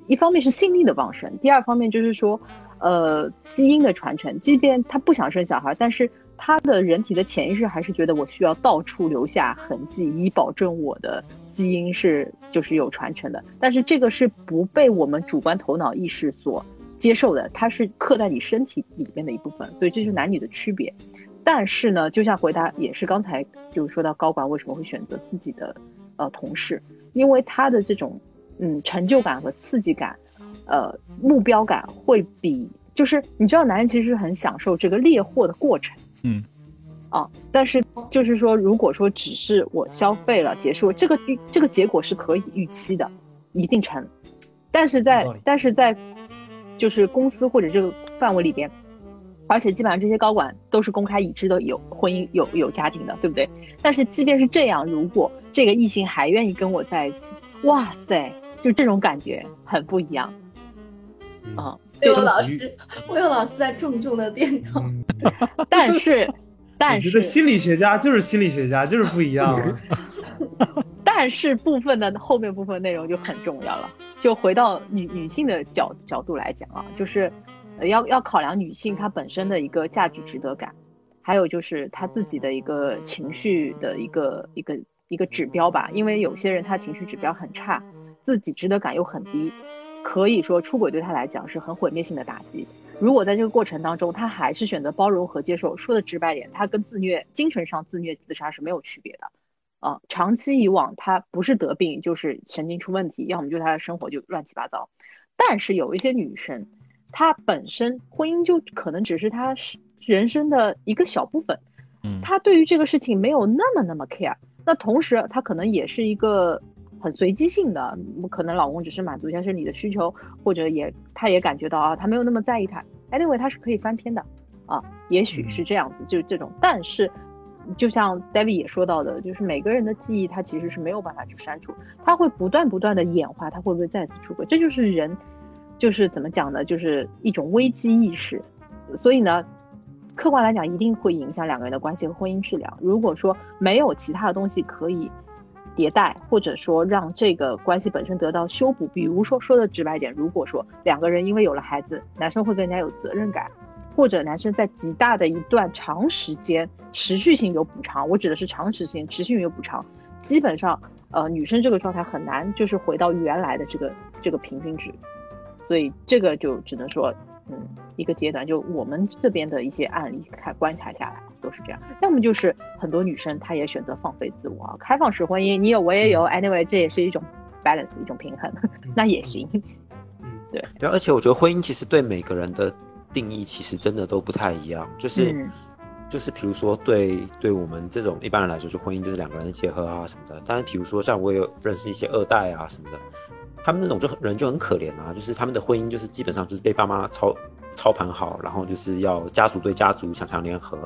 一方面是精力的旺盛，第二方面就是说，呃，基因的传承。即便他不想生小孩，但是他的人体的潜意识还是觉得我需要到处留下痕迹，以保证我的基因是就是有传承的。但是这个是不被我们主观头脑意识所接受的，它是刻在你身体里面的一部分，所以这就是男女的区别。但是呢，就像回答也是刚才就是说到高管为什么会选择自己的呃同事，因为他的这种嗯成就感和刺激感，呃目标感会比就是你知道男人其实很享受这个猎获的过程，嗯，啊，但是就是说，如果说只是我消费了结束，这个预这个结果是可以预期的，一定成。但是在但是在就是公司或者这个范围里边，而且基本上这些高管都是公开已知的有婚姻有有家庭的，对不对？但是即便是这样，如果这个异性还愿意跟我在一起，哇塞，就这种感觉很不一样嗯啊。对我征服欲老师，我有老师在重重的点头。嗯 但是但我觉是得心理学家就是心理学家，就是不一样啊。但是部分的后面部分内容就很重要了。就回到女女性的角角度来讲啊，就是呃要要考量女性她本身的一个价值值得感，还有就是她自己的一个情绪的一个一个一个指标吧。因为有些人她情绪指标很差，自己值得感又很低，可以说出轨对她来讲是很毁灭性的打击。如果在这个过程当中，他还是选择包容和接受，说的直白点，他跟自虐、精神上自虐、自杀是没有区别的。啊，长期以往，他不是得病就是神经出问题，要么就是他的生活就乱七八糟。但是有一些女生，她本身婚姻就可能只是她是人生的一个小部分，嗯，她对于这个事情没有那么那么 care。那同时，她可能也是一个很随机性的，嗯可能老公只是满足一下生理的需求，或者也他也感觉到啊，他没有那么在意他。Anyway，他是可以翻篇的啊，也许是这样子，就是这种。但是，就像 David 也说到的，就是每个人的记忆，他其实是没有办法去删除，他会不断不断的演化，他会不会再次出轨？这就是人，就是怎么讲呢？就是一种危机意识。所以呢，客观来讲，一定会影响两个人的关系和婚姻质量。如果说没有其他的东西可以迭代，或者说让这个关系本身得到修补，比如说说的直白点，如果说两个人因为有了孩子，男生会更加有责任感，或者男生在极大的一段长时间持续性有补偿，我指的是长时间持续性有补偿，基本上呃女生这个状态很难就是回到原来的这个这个平均值，所以这个就只能说嗯一个阶段，就我们这边的一些案例看观察下来都是这样，要么就是很多女生她也选择放飞自我啊，开放式婚姻你有我也有，anyway 这也是一种 balance 一种平衡，那也行，对，而且我觉得婚姻其实对每个人的定义其实真的都不太一样，就是、嗯就是比如说对对我们这种一般人来说，就婚姻就是两个人的结合啊什么的。但是比如说像我有认识一些二代啊什么的，他们那种就很人就很可怜啊，就是他们的婚姻就是基本上就是被爸妈操操盘好，然后就是要家族对家族强强联合，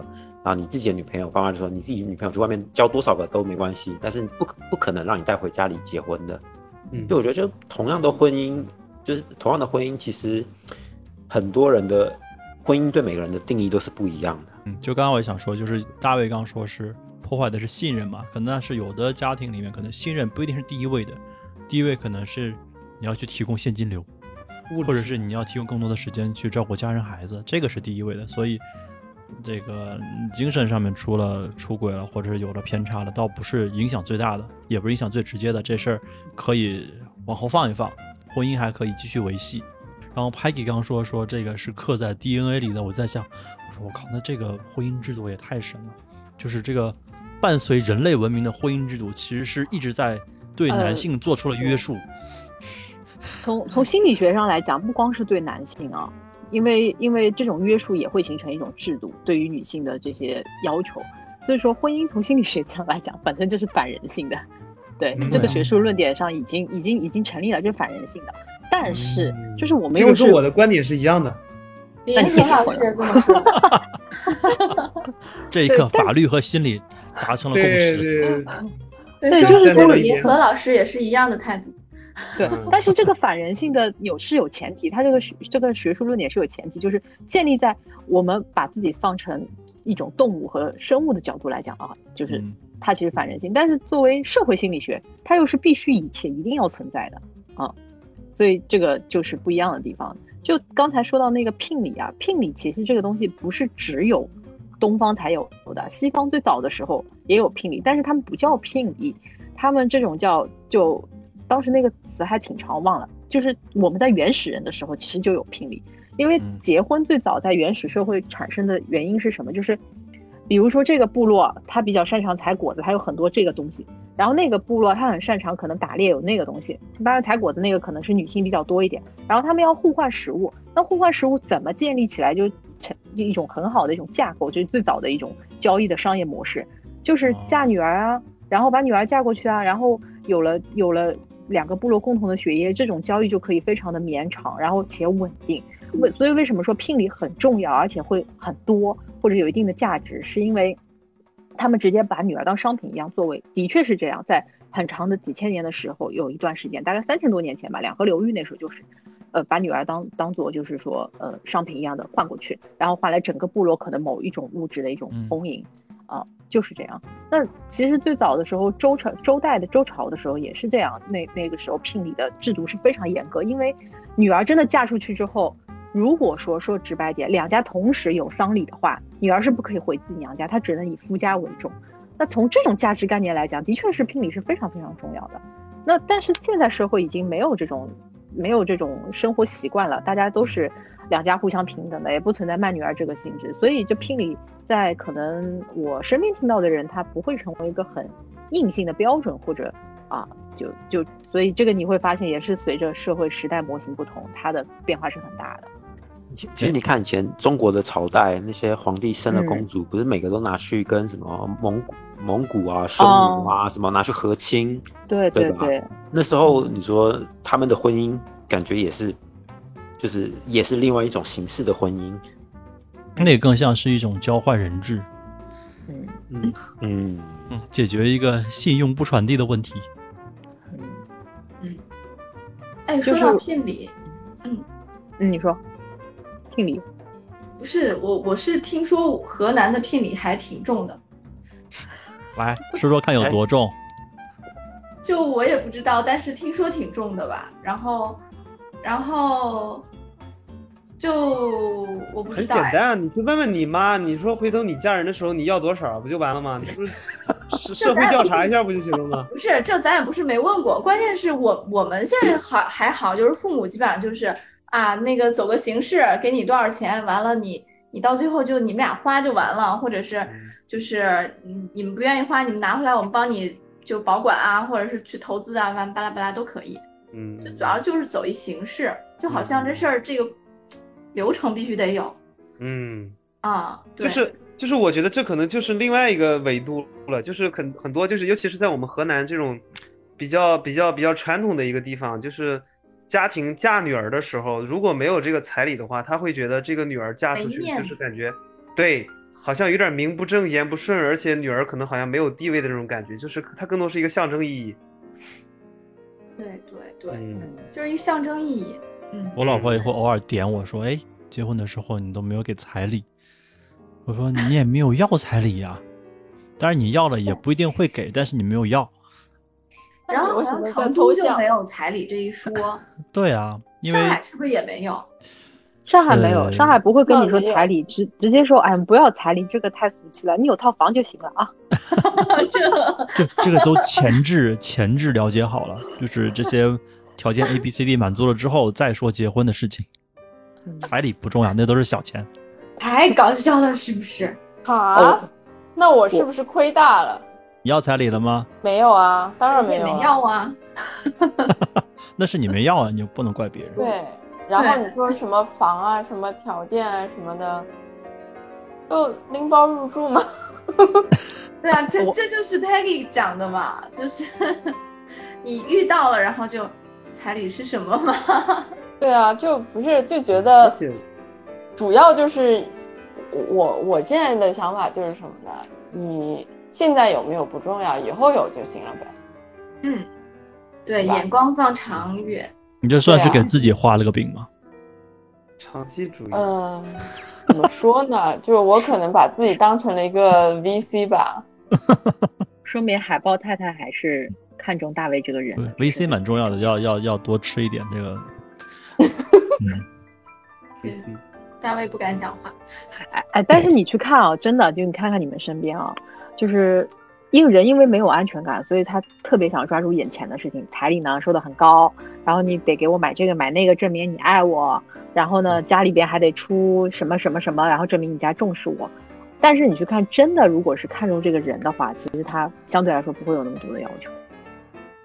然后你自己的女朋友，爸妈就说你自己女朋友去外面交多少个都没关系，但是不可不可能让你带回家里结婚的。嗯就我觉得，就同样的婚姻，就是同样的婚姻，其实很多人的婚姻对每个人的定义都是不一样的。嗯，就刚刚我也想说，就是大卫刚说是破坏的是信任嘛，可能但是有的家庭里面，可能信任不一定是第一位的，第一位可能是你要去提供现金流，或者是你要提供更多的时间去照顾家人孩子，这个是第一位的。所以这个嗯精神上面出了出轨了，或者是有了偏差了，倒不是影响最大的，也不是影响最直接的，这事儿可以往后放一放，婚姻还可以继续维系。然后 Peggy 刚说说这个是刻在 DNA 里的，我在想，我说我靠，那这个婚姻制度也太神了，就是这个伴随人类文明的婚姻制度，其实是一直在对男呃性做出了约束。从从心理学上来讲，不光是对男性啊，因为因为这种约束也会形成一种制度，对于女性的这些要求。所以说，婚姻从心理学上来讲，本身就是反人性的。对嗯这个学术论点上已经已经已经成立了，就是反人性的。但是嗯就是我们这个又是跟我的观点是一样的。连何老师也这么说。这一刻法律和心理达成了共识。对，对，对生就是说物里银河老师也是一样的态度。对嗯，但是这个反人性的有是有前提，它这个学这个学术论点是有前提，就是建立在我们把自己放成一种动物和生物的角度来讲啊，就是嗯。它其实反人性，但是作为社会心理学，它又是必须以且一定要存在的啊，所以这个就是不一样的地方。就刚才说到那个聘礼啊，聘礼其实这个东西不是只有东方才有的，西方最早的时候也有聘礼，但是他们不叫聘礼，他们这种叫就当时那个词还挺长，忘了，就是我们在原始人的时候其实就有聘礼，因为嗯结婚最早在原始社会产生的原因是什么？就是比如说这个部落他比较擅长采果子，他有很多这个东西，然后那个部落他很擅长可能打猎有那个东西，当然采果子那个可能是女性比较多一点，然后他们要互换食物，那互换食物怎么建立起来？就成一种很好的一种架构，就是最早的一种交易的商业模式，就是嫁女儿啊，然后把女儿嫁过去啊，然后有了有了两个部落共同的血液，这种交易就可以非常的绵长，然后且稳定。为所以为什么说聘礼很重要，而且会很多或者有一定的价值，是因为他们直接把女儿当商品一样作为，的确是这样，在很长的几千年的时候，有一段时间，大概三千多年前吧，两河流域那时候就是，呃，把女儿当当做就是说呃商品一样的换过去，然后换来整个部落可能某一种物质的一种丰盈，啊，就是这样。那其实最早的时候，周朝周代的周朝的时候也是这样，那那个时候聘礼的制度是非常严格，因为女儿真的嫁出去之后。如果说说直白点，两家同时有丧礼的话，女儿是不可以回自己娘家，她只能以夫家为重。那从这种价值概念来讲，的确是聘礼是非常非常重要的。那但是现在社会已经没有这种没有这种生活习惯了，大家都是两家互相平等的，也不存在卖女儿这个性质，所以这聘礼在可能我身边听到的人，他不会成为一个很硬性的标准，或者啊，就就所以这个你会发现，也是随着社会时代模型不同，它的变化是很大的。其实你看以前中国的朝代，那些皇帝生了公主，不是每个都拿去跟什么蒙古、蒙古啊、匈奴啊什么拿去和亲，对对对？那时候你说他们的婚姻，感觉也是，就是也是另外一种形式的婚姻，那更像是一种交换人质，嗯嗯嗯嗯，解决一个信用不传递的问题。嗯嗯，哎，说到聘礼，嗯嗯，你说。聘礼不是我，我是听说河南的聘礼还挺重的。来说说看有多重？就我也不知道，但是听说挺重的吧。然后，然后就我不知道。很简单，你去问问你妈，你说回头你嫁人的时候你要多少，不就完了吗？你不是 社会调查一下不就行了吗？不是，这咱也不是没问过，关键是我我们现在好还好，就是父母基本上就是。啊，那个走个形式，给你多少钱？完了，你你到最后就你们俩花就完了，或者是就是你你们不愿意花，你们拿回来我们帮你就保管啊，或者是去投资啊，完巴拉巴拉都可以。嗯，就主要就是走一形式，就好像这事儿这个流程必须得有。嗯啊，就是就是，我觉得这可能就是另外一个维度了，就是很很多就是，尤其是在我们河南这种比较比较比较传统的一个地方，就是。家庭嫁女儿的时候，如果没有这个彩礼的话，他会觉得这个女儿嫁出去就是感觉，对，好像有点名不正言不顺，而且女儿可能好像没有地位的这种感觉，就是它更多是一个象征意义。对对对，就是一象征意义。嗯，我老婆也会偶尔点我说：“哎，结婚的时候你都没有给彩礼。”我说：“你也没有要彩礼呀，当然你要了也不一定会给，但是你没有要。”然后好像成都就没有彩礼这一说。对啊，因为上海是不是也没有？上海没有，上海不会跟你说彩礼，直直接说，哎，不要彩礼，这个太俗气了，你有套房就行了啊。这这这个都前置前置了解好了，就是这些条件 A B C D 满足了之后再说结婚的事情。彩礼不重要，那都是小钱。太搞笑了，是不是？啊？那我是不是亏大了？你要彩礼了吗？没有啊，当然没有。没要啊，那是你没要啊，你就不能怪别人。对，然后你说什么房啊、什么条件啊、什么的，就拎包入住吗？对啊，这这就是 Peggy 讲的嘛，就是 你遇到了，然后就彩礼是什么吗？对啊，就不是就觉得，主要就是我我现在的想法就是什么呢？你。现在有没有不重要，以后有就行了呗。嗯，对，眼光放长远。你就算是给自己画了个饼吗？长期主义。嗯，怎么说呢？就是我可能把自己当成了一个 VC 吧。说明海豹太太还是看中大卫这个人。对，VC 蛮重要的，要要要多吃一点这个。嗯，VC。大卫不敢讲话。哎哎，但是你去看啊，真的，就你看看你们身边啊。就是因为人因为没有安全感，所以他特别想抓住眼前的事情。彩礼呢收的很高，然后你得给我买这个买那个，证明你爱我。然后呢，家里边还得出什么什么什么，然后证明你家重视我。但是你去看，真的如果是看中这个人的话，其实他相对来说不会有那么多的要求。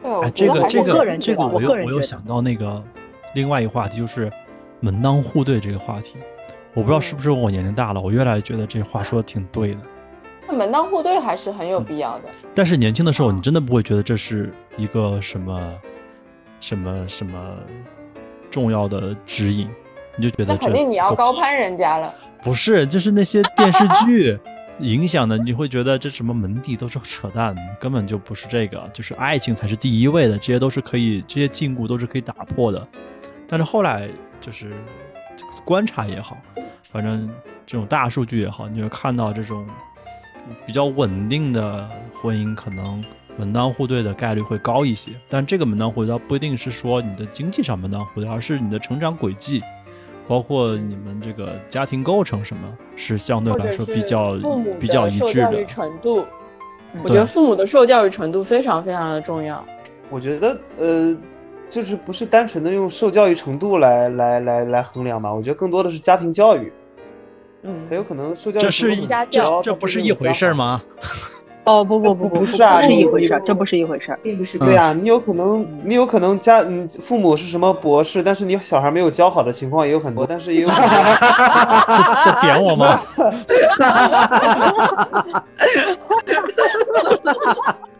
对，这个这个这个我又我又想到那个另外一个话题，就是门当户对这个话题。我不知道是不是我年龄大了，我越来越觉得这话说的挺对的。那门当户对还是很有必要的。但是年轻的时候，你真的不会觉得这是一个什么什么什么重要的指引，你就觉得那肯定你要高攀人家了。不是，就是那些电视剧影响的，你会觉得这什么门第都是扯淡，根本就不是这个，就是爱情才是第一位的，这些都是可以，这些禁锢都是可以打破的。但是后来就是观察也好，反正这种大数据也好，你会看到这种比较稳定的婚姻，可能门当户对的概率会高一些。但这个门当户对，它不一定是说你的经济上门当户对，而是你的成长轨迹。包括你们这个家庭构成什么，是相对来说比较父母比较一致的受教育。程度，我觉得父母的受教育程度非常非常的重要。我觉得呃，就是不是单纯的用受教育程度来来来来衡量吧？我觉得更多的是家庭教育，嗯很，有可能受教育这是一程度很家教这不是一回事？吗？哦不不不不不是啊不是一回事儿，这不是一回事儿。并不是对啊，你有可能你有可能家你父母是什么博士，但是你小孩没有教好的情况也有很多，但是也有可能 这这点我吗？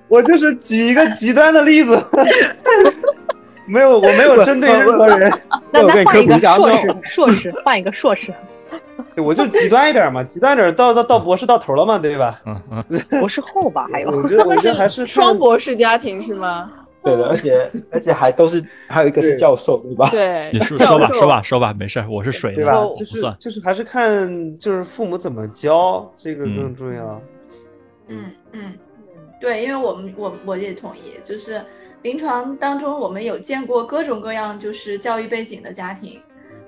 我就是举一个极端的例子，没有，我没有针对任何人，那那换一个硕士，硕士换一个硕士，我就极端一点嘛，极端一点到到到博士到头了嘛，对吧？嗯嗯，博士后吧，还有我觉得我觉得还是双博士家庭是吗？对的，而且而且还都是还有一个是教授，对吧？对 你，说说吧说吧 说吧，没事儿，我是水，对吧？就是。就是还是看就是父母怎么教，这个嗯更重要。嗯嗯，对，因为我们我我也同意，就是临床当中我们有见过各种各样就是教育背景的家庭，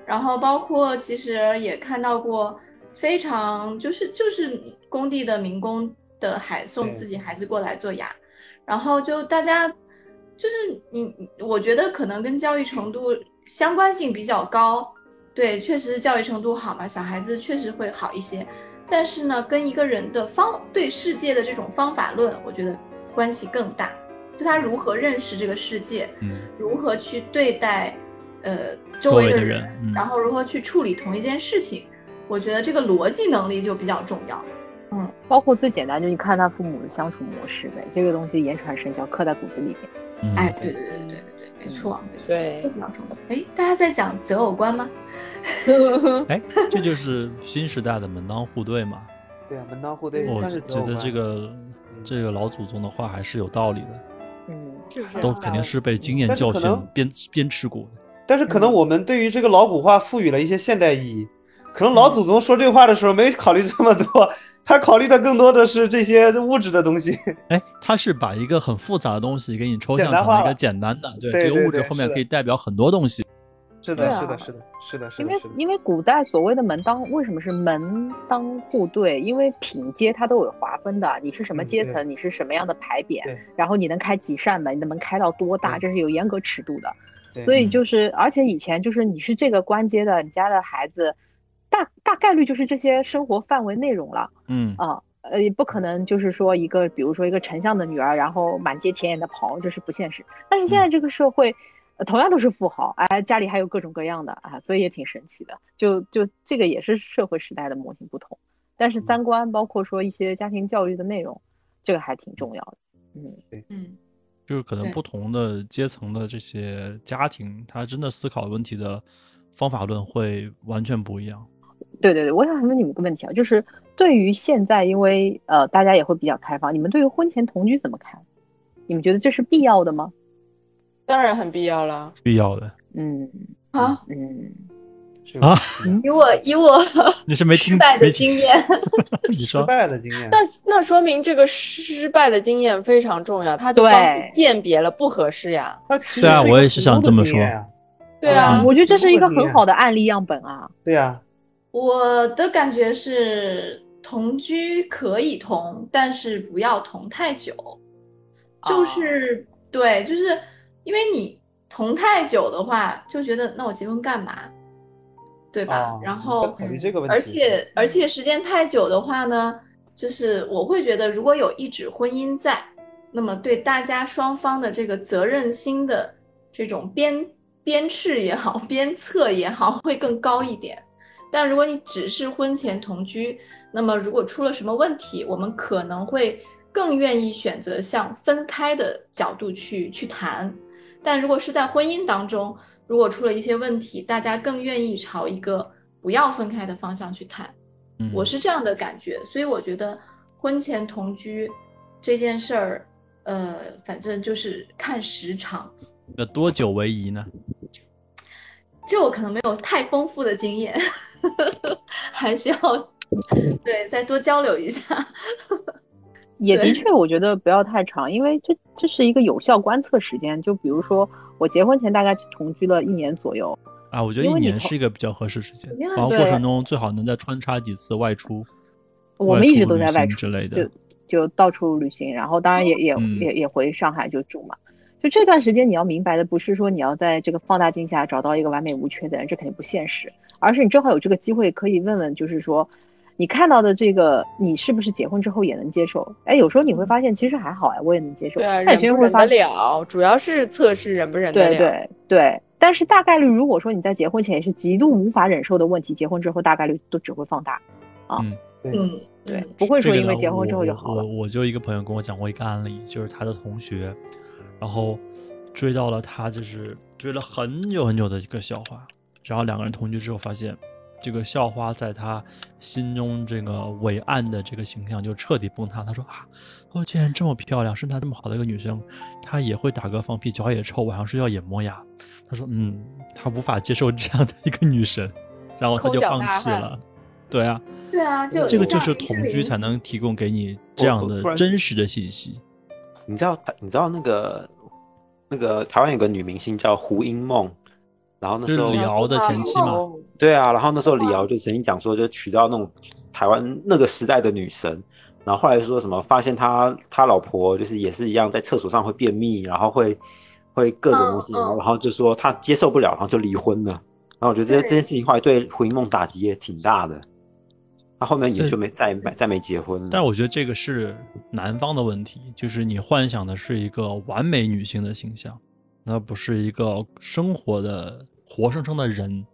然后包括其实也看到过非常就是就是工地的民工的孩送自己孩子过来做牙，然后就大家就是你我觉得可能跟教育程度相关性比较高，对，确实教育程度好嘛，小孩子确实会好一些。但是呢，跟一个人的方对世界的这种方法论，我觉得关系更大。就他如何认识这个世界，嗯如何去对待呃周周围的人，嗯然后如何去处理同一件事情，我觉得这个逻辑能力就比较重要。嗯包括最简单，就你看他父母的相处模式呗，这个东西言传身教，刻在骨子里面。嗯，哎，对对对对对对，没错没错，对，比较重要。哎，大家在讲择偶观吗？哎，这就是新时代的门当户对嘛。对啊，门当户对我算是觉得这个这个老祖宗的话还是有道理的，嗯，是不是？都肯定是被经验教训可能鞭鞭笞过的。但是可能我们对于这个老古话赋予了一些现代意义，可能嗯老祖宗说这话的时候没考虑这么多，他考虑的更多的是这些物质的东西。哎，他是把一个很复杂的东西给你抽象成了一个简单的，对对这个物质后面可以代表很多东西。是的，是的，是的，是的，是因。为因为古代所谓的门当为什么是门当户对？因为品阶它都有划分的，你是什么阶层，你是什么样的牌匾，然后你能开几扇门，你的门开到多大，这是有严格尺度的。对。所以嗯。就是，而且以前就是你是这个官阶的，你家的孩子，大大概率就是这些生活范围内容了。嗯，啊。呃，也不可能就是说一个，比如说一个丞相的女儿，然后满街田野的跑，这是不现实。但是现在这个社会，呃同样都是富豪，哎，家里还有各种各样的啊，所以也挺神奇的。就就这个也是社会时代的模型不同，但是三观包括说一些家庭教育的内容，这个还挺重要的。嗯，对。嗯，就是可能不同的阶层的这些家庭，他真的思考问题的方法论会完全不一样。对对对，我想问你们个问题啊，就是对于现在，因为呃大家也会比较开放，你们对于婚前同居怎么看？你们觉得这是必要的吗？当然很必要了。必要的。嗯好，嗯，是啊以我以我 你是没听失败的经验，失你说败的经验那。那说明这个失败的经验非常重要，它就帮鉴别了不合适呀。它其实对啊我也是想这么说对啊嗯我觉得这是一个很好的案例样本啊。对呀，我的感觉是同居可以同，但是不要同太久。就是、对，就是因为你同太久的话，就觉得那我结婚干嘛，对吧？然后考虑这个问题，而且而且时间太久的话呢，就是我会觉得，如果有一纸婚姻在，那么对大家双方的这个责任心的这种鞭鞭笞也好，鞭策也好，会更高一点。但如果你只是婚前同居，那么如果出了什么问题，我们可能会更愿意选择向分开的角度去去谈。但如果是在婚姻当中，如果出了一些问题，大家更愿意朝一个不要分开的方向去谈。嗯我是这样的感觉，所以我觉得婚前同居这件事儿，呃，反正就是看时长。那多久为宜呢？这我可能没有太丰富的经验，还需要对再多交流一下。也的确，我觉得不要太长，因为这这是一个有效观测时间。就比如说，我结婚前大概同居了一年左右，啊，我觉得一年是一个比较合适时间，然后过程中最好能再穿插几次外出，我们一直都在外出之类的就。就到处旅行，然后当然也也、嗯也也回上海就住嘛。就这段时间，你要明白的不是说你要在这个放大镜下找到一个完美无缺的人，这肯定不现实，而是你正好有这个机会可以问问，就是说你看到的这个，你是不是结婚之后也能接受？哎，有时候你会发现其实还好哎，我也能接受。对啊，忍不了，主要是测试忍不忍得了。对对对。但是大概率，如果说你在结婚前也是极度无法忍受的问题，结婚之后大概率都只会放大啊，嗯，对，不会说因为结婚之后就好了。我我就一个朋友跟我讲过一个案例，就是他的同学，然后追到了他就是追了很久很久的一个校花，然后两个人同居之后发现，这个校花在他心中这个伟岸的这个形象就彻底崩塌。他说啊，哦，竟然这么漂亮，身材这么好的一个女生，她也会打嗝放屁，脚也臭，晚上睡觉也磨牙。他说，嗯，他无法接受这样的一个女神，然后他就放弃了。对啊，对啊，就这个就是同居才能提供给你这样的真实的信息。你知道你知道那个那个台湾有个女明星叫胡因梦，然后那时候李敖的前妻嘛。哦对啊，然后那时候李敖就曾经讲说，就娶到那种台湾那个时代的女神，然后后来说什么发现他他老婆就是也是一样，在厕所上会便秘，然后会会各种东西，嗯嗯。然后就说他接受不了，然后就离婚了。然后我觉得这对这件事情后来对胡因梦打击也挺大的，他后面也就没再再没结婚了。但我觉得这个是男方的问题，就是你幻想的是一个完美女性的形象，那不是一个生活的活生生的人。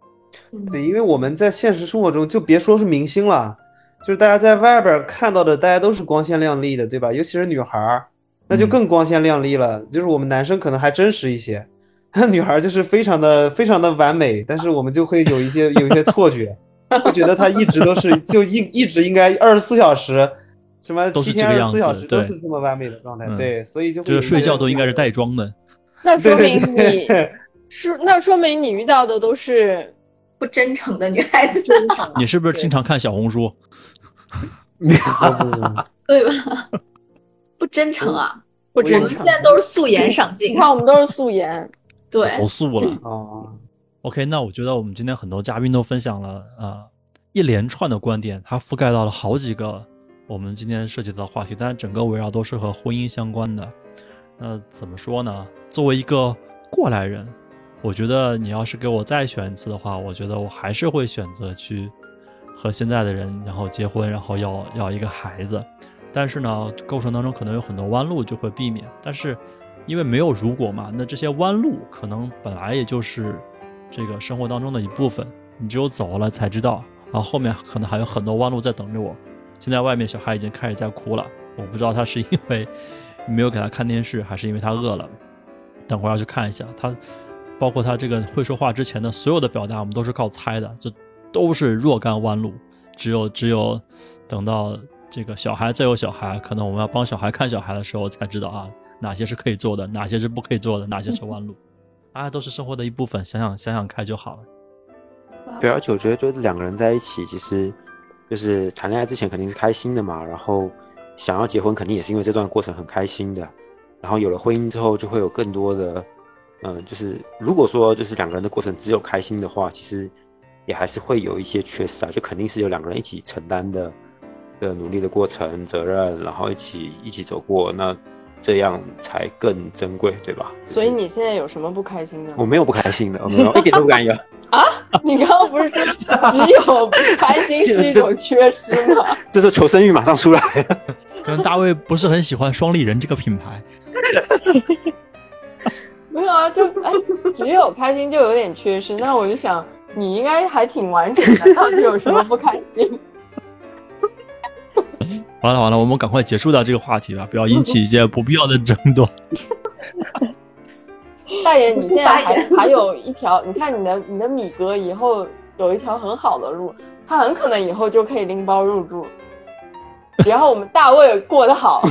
对，因为我们在现实生活中，就别说是明星了，就是大家在外边看到的，大家都是光鲜亮丽的，对吧？尤其是女孩儿，那就嗯更光鲜亮丽了。就是我们男生可能还真实一些，那 女孩儿就是非常的非常的完美，但是我们就会有一些有一些错觉，就觉得她一直都是就一一直应该二十四小时，什么都是七天二十这个样子四小时都是这么完美的状态，嗯对，所以就会就是睡觉都应该是带妆的。那说明你 是那说明你遇到的都是不真诚的女孩子，真诚的。你是不是经常看小红书？对吧？不真诚啊，不真诚我们现？在都是素颜上镜你，看，我们都是素颜，对投，诉了。啊，OK，那我觉得我们今天很多嘉宾都分享了呃一连串的观点，它覆盖到了好几个我们今天涉及到的话题，但是整个围绕都是和婚姻相关的。那怎么说呢？作为一个过来人，我觉得你要是给我再选一次的话，我觉得我还是会选择去和现在的人，然后结婚，然后要要一个孩子。但是呢，过程当中可能有很多弯路就会避免。但是因为没有如果嘛，那这些弯路可能本来也就是这个生活当中的一部分，你只有走了才知道，然后后面可能还有很多弯路在等着我。现在外面小孩已经开始在哭了，我不知道他是因为 没有给他看电视，还是因为他饿了。等会儿要去看一下他，包括他这个会说话之前的所有的表达，我们都是靠猜的，就都是若干弯路。只有只有等到这个小孩再有小孩，可能我们要帮小孩看小孩的时候，才知道啊哪些是可以做的，哪些是不可以做的，哪些是弯路。啊，都是生活的一部分，想想想想开就好了。对，而且我觉得就是两个人在一起，其实就是谈恋爱之前肯定是开心的嘛，然后想要结婚肯定也是因为这段过程很开心的，然后有了婚姻之后就会有更多的，嗯、就是如果说就是两个人的过程只有开心的话，其实也还是会有一些缺失啊，就肯定是有两个人一起承担的的努力的过程、责任，然后一起一起走过，那这样才更珍贵，对吧？就是所以你现在有什么不开心的？我没有不开心的，我没有一点都不敢有。啊你刚刚不是说只有不开心是一种缺失吗？这时候求生欲马上出来了。可能大卫不是很喜欢双立人这个品牌。没有啊，就哎，只有开心就有点缺失。那我就想，你应该还挺完整的，到底有什么不开心？完了完了，我们赶快结束掉这个话题吧，不要引起一些不必要的争夺。大爷，你现在还还有一条，你看你的你的米哥以后有一条很好的路，他很可能以后就可以拎包入住。然后我们大卫过得好，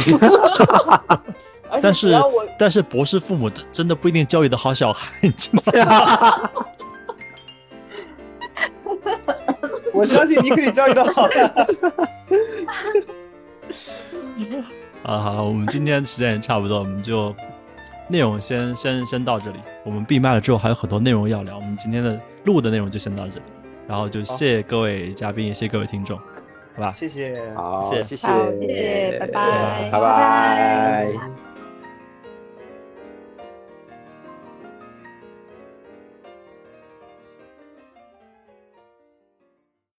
但是但是博士父母真真的不一定教育的好小孩，你知道吗？我相信你可以教育的好的。啊，好了，我们今天时间也差不多，我们就内容先先先到这里。我们闭麦了之后还有很多内容要聊，我们今天的录的内容就先到这里，然后就谢谢各位嘉宾，也谢谢各位听众，好吧？谢谢。好，谢谢谢，好谢谢拜拜拜拜。